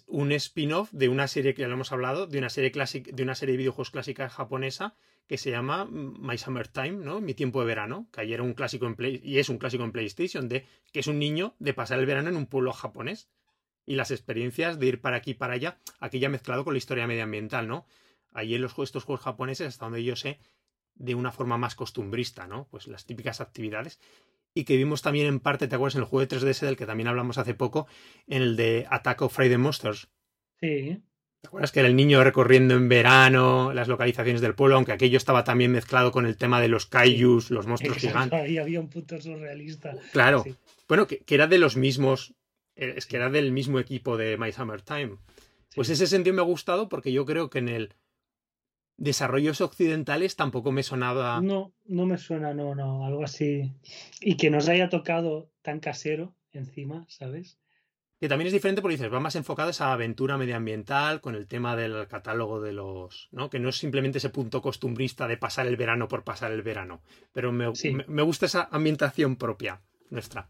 un spin-off de una serie que ya lo hemos hablado, de una serie de una serie de videojuegos clásica japonesa que se llama My Summer Time, ¿no? Mi tiempo de verano, que ayer era un clásico en Play y es un clásico en PlayStation de que es un niño de pasar el verano en un pueblo japonés y las experiencias de ir para aquí para allá, aquí ya mezclado con la historia medioambiental, ¿no? Ahí en los, estos juegos japoneses, hasta donde yo sé, de una forma más costumbrista, ¿no? Pues las típicas actividades. Y que vimos también en parte, ¿te acuerdas? En el juego de 3DS del que también hablamos hace poco, en el de Attack of Friday Monsters. Sí. ¿Te acuerdas que era el niño recorriendo en verano las localizaciones del pueblo? Aunque aquello estaba también mezclado con el tema de los kaijus, los monstruos gigantes. [laughs] Ahí había un punto surrealista. Claro. Bueno, que, era de los mismos. Eh, es que era del mismo equipo de My Summer Time. Pues ese sentido me ha gustado porque yo creo que en el desarrollos occidentales tampoco me sonaba. No, no me suena, no, no, algo así. Y que nos haya tocado tan casero encima, ¿sabes? Que también es diferente porque dices, va más enfocado a esa aventura medioambiental con el tema del catálogo de los. ¿no? Que no es simplemente ese punto costumbrista de pasar el verano por pasar el verano. Pero me, me, gusta esa ambientación propia nuestra.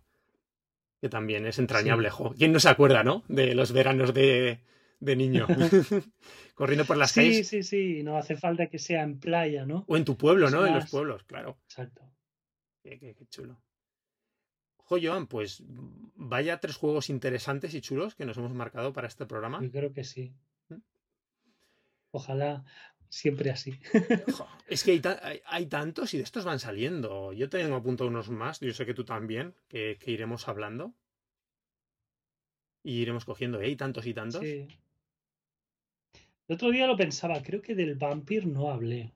Que también es entrañable. ¿Quién no se acuerda, no? De los veranos de, de niño. [laughs] Corriendo por las calles. Sí, sí, sí. No hace falta que sea en playa, ¿no? O en tu pueblo, ¿no? En los pueblos, claro. Exacto. Qué, chulo. Jo, Joan, pues vaya tres juegos interesantes y chulos que nos hemos marcado para este programa. Yo creo que sí. ¿Mm? Ojalá siempre así. es que hay, tantos y de estos van saliendo. Yo tengo a punto unos más, yo sé que tú también, que, iremos hablando. Y iremos cogiendo, ¿eh? Hay tantos y tantos. Sí. El otro día lo pensaba, creo que del Vampir no hablé.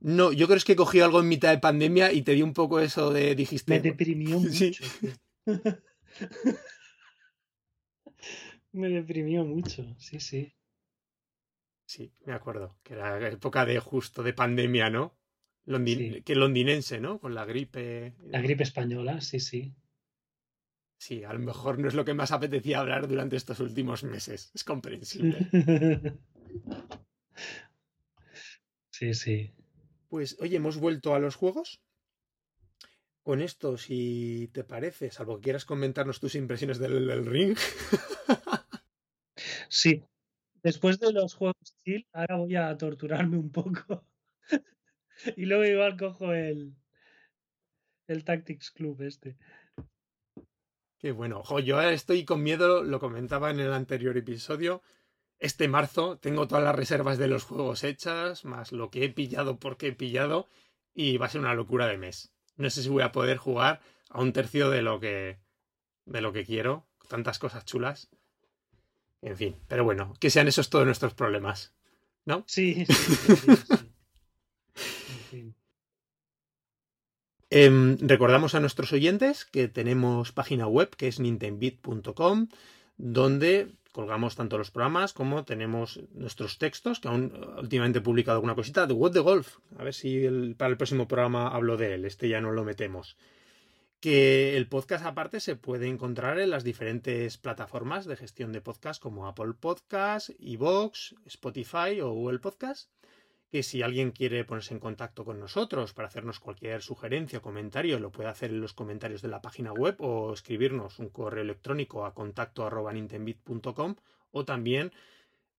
No, yo creo que he cogido algo en mitad de pandemia y te di un poco eso de dijiste. Me deprimió [laughs] mucho. [laughs] me deprimió mucho, sí, sí. Sí, me acuerdo, que era época de justo de pandemia, ¿no? Que londinense, ¿no? Con la gripe. La gripe española, sí, sí. Sí, a lo mejor no es lo que más apetecía hablar durante estos últimos meses. Es comprensible. [laughs] Sí, sí. Pues oye, hemos vuelto a los juegos. Con esto, si te parece, salvo que quieras comentarnos tus impresiones del, ring. [laughs] Sí. Después de los juegos chill, ahora voy a torturarme un poco. [laughs] y luego igual cojo el, el Tactics Club este. Qué bueno. yo estoy con miedo, lo comentaba en el anterior episodio. Este marzo tengo todas las reservas de los juegos hechas, más lo que he pillado porque he pillado, y va a ser una locura de mes. No sé si voy a poder jugar a un tercio de lo que de lo que quiero, tantas cosas chulas. En fin, pero bueno, que sean esos todos nuestros problemas, ¿no? Sí, sí, sí, sí. [laughs] Em, recordamos a nuestros oyentes que tenemos página web que es nintendbit.com donde colgamos tanto los programas como tenemos nuestros textos, que aún últimamente he publicado alguna cosita, de What the Golf. A ver si para el próximo programa hablo de él, este ya no lo metemos. Que el podcast aparte se puede encontrar en las diferentes plataformas de gestión de podcast como Apple Podcast, Evox, Spotify o Google Podcast que si alguien quiere ponerse en contacto con nosotros para hacernos cualquier sugerencia o comentario, lo puede hacer en los comentarios de la página web o escribirnos un correo electrónico a contacto arroba o también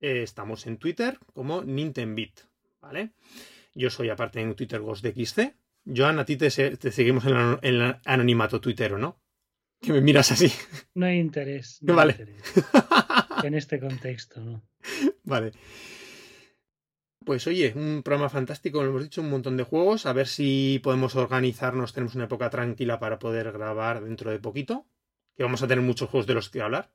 eh, estamos en Twitter como Nintendbit, ¿vale? Yo soy aparte en Twitter Ghost de XC. Joan, a ti te, seguimos en el, anonimato tuitero, ¿no? Que me miras así. No hay interés. No vale. Hay interés. en este contexto, ¿no? [laughs] Vale. Pues oye, un programa fantástico, lo hemos dicho, un montón de juegos. A ver si podemos organizarnos, tenemos una época tranquila para poder grabar dentro de poquito. Que vamos a tener muchos juegos de los que hablar.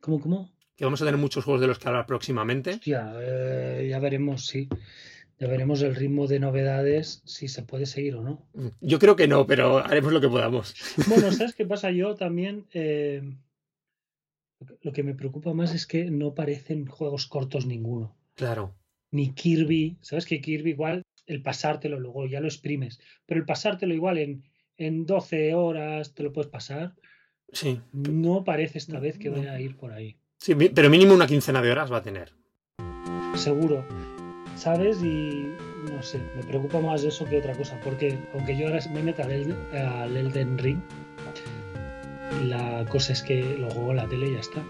¿Cómo, cómo? Que vamos a tener muchos juegos de los que hablar próximamente. Hostia, eh, ya veremos, sí. Ya veremos el ritmo de novedades, si se puede seguir o no. Yo creo que no, pero haremos lo que podamos. [laughs] Bueno, [laughs] ¿sabes qué pasa? Yo también. Eh, lo que me preocupa más es que no parecen juegos cortos ninguno. Claro. Ni Kirby. ¿Sabes que Kirby igual el pasártelo luego ya lo exprimes? Pero el pasártelo igual en, en 12 horas te lo puedes pasar. Sí. No parece esta vez que vaya a ir por ahí. Sí, pero mínimo una quincena de horas va a tener. Seguro. ¿Sabes? Y no sé, me preocupa más eso que otra cosa. Porque aunque yo ahora me meta al Elden Ring, la cosa es que lo juego en la tele y ya está.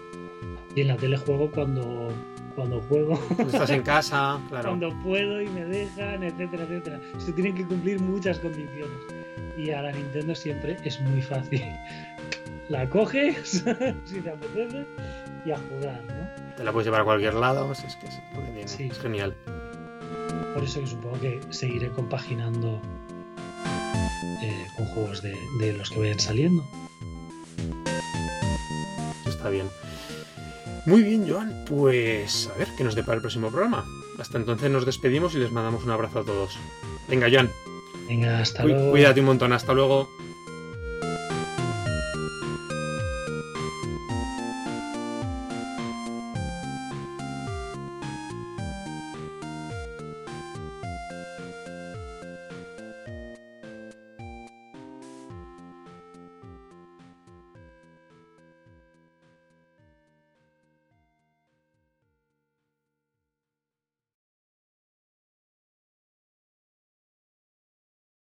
Y en la tele juego cuando, cuando juego. estás en casa, claro. Cuando puedo y me dejan, etcétera, etcétera. Se tienen que cumplir muchas condiciones. Y a la Nintendo siempre es muy fácil. La coges, [laughs] si te apetece, y a jugar, ¿no? Te la puedes llevar a cualquier lado, es que es, es genial. Por eso que supongo que seguiré compaginando eh, con juegos de, de los que vayan saliendo está bien. Muy bien, Joan. Pues a ver qué nos depara el próximo programa. Hasta entonces nos despedimos y les mandamos un abrazo a todos. Venga, Joan. Venga, hasta luego. Cuídate un montón. Hasta luego.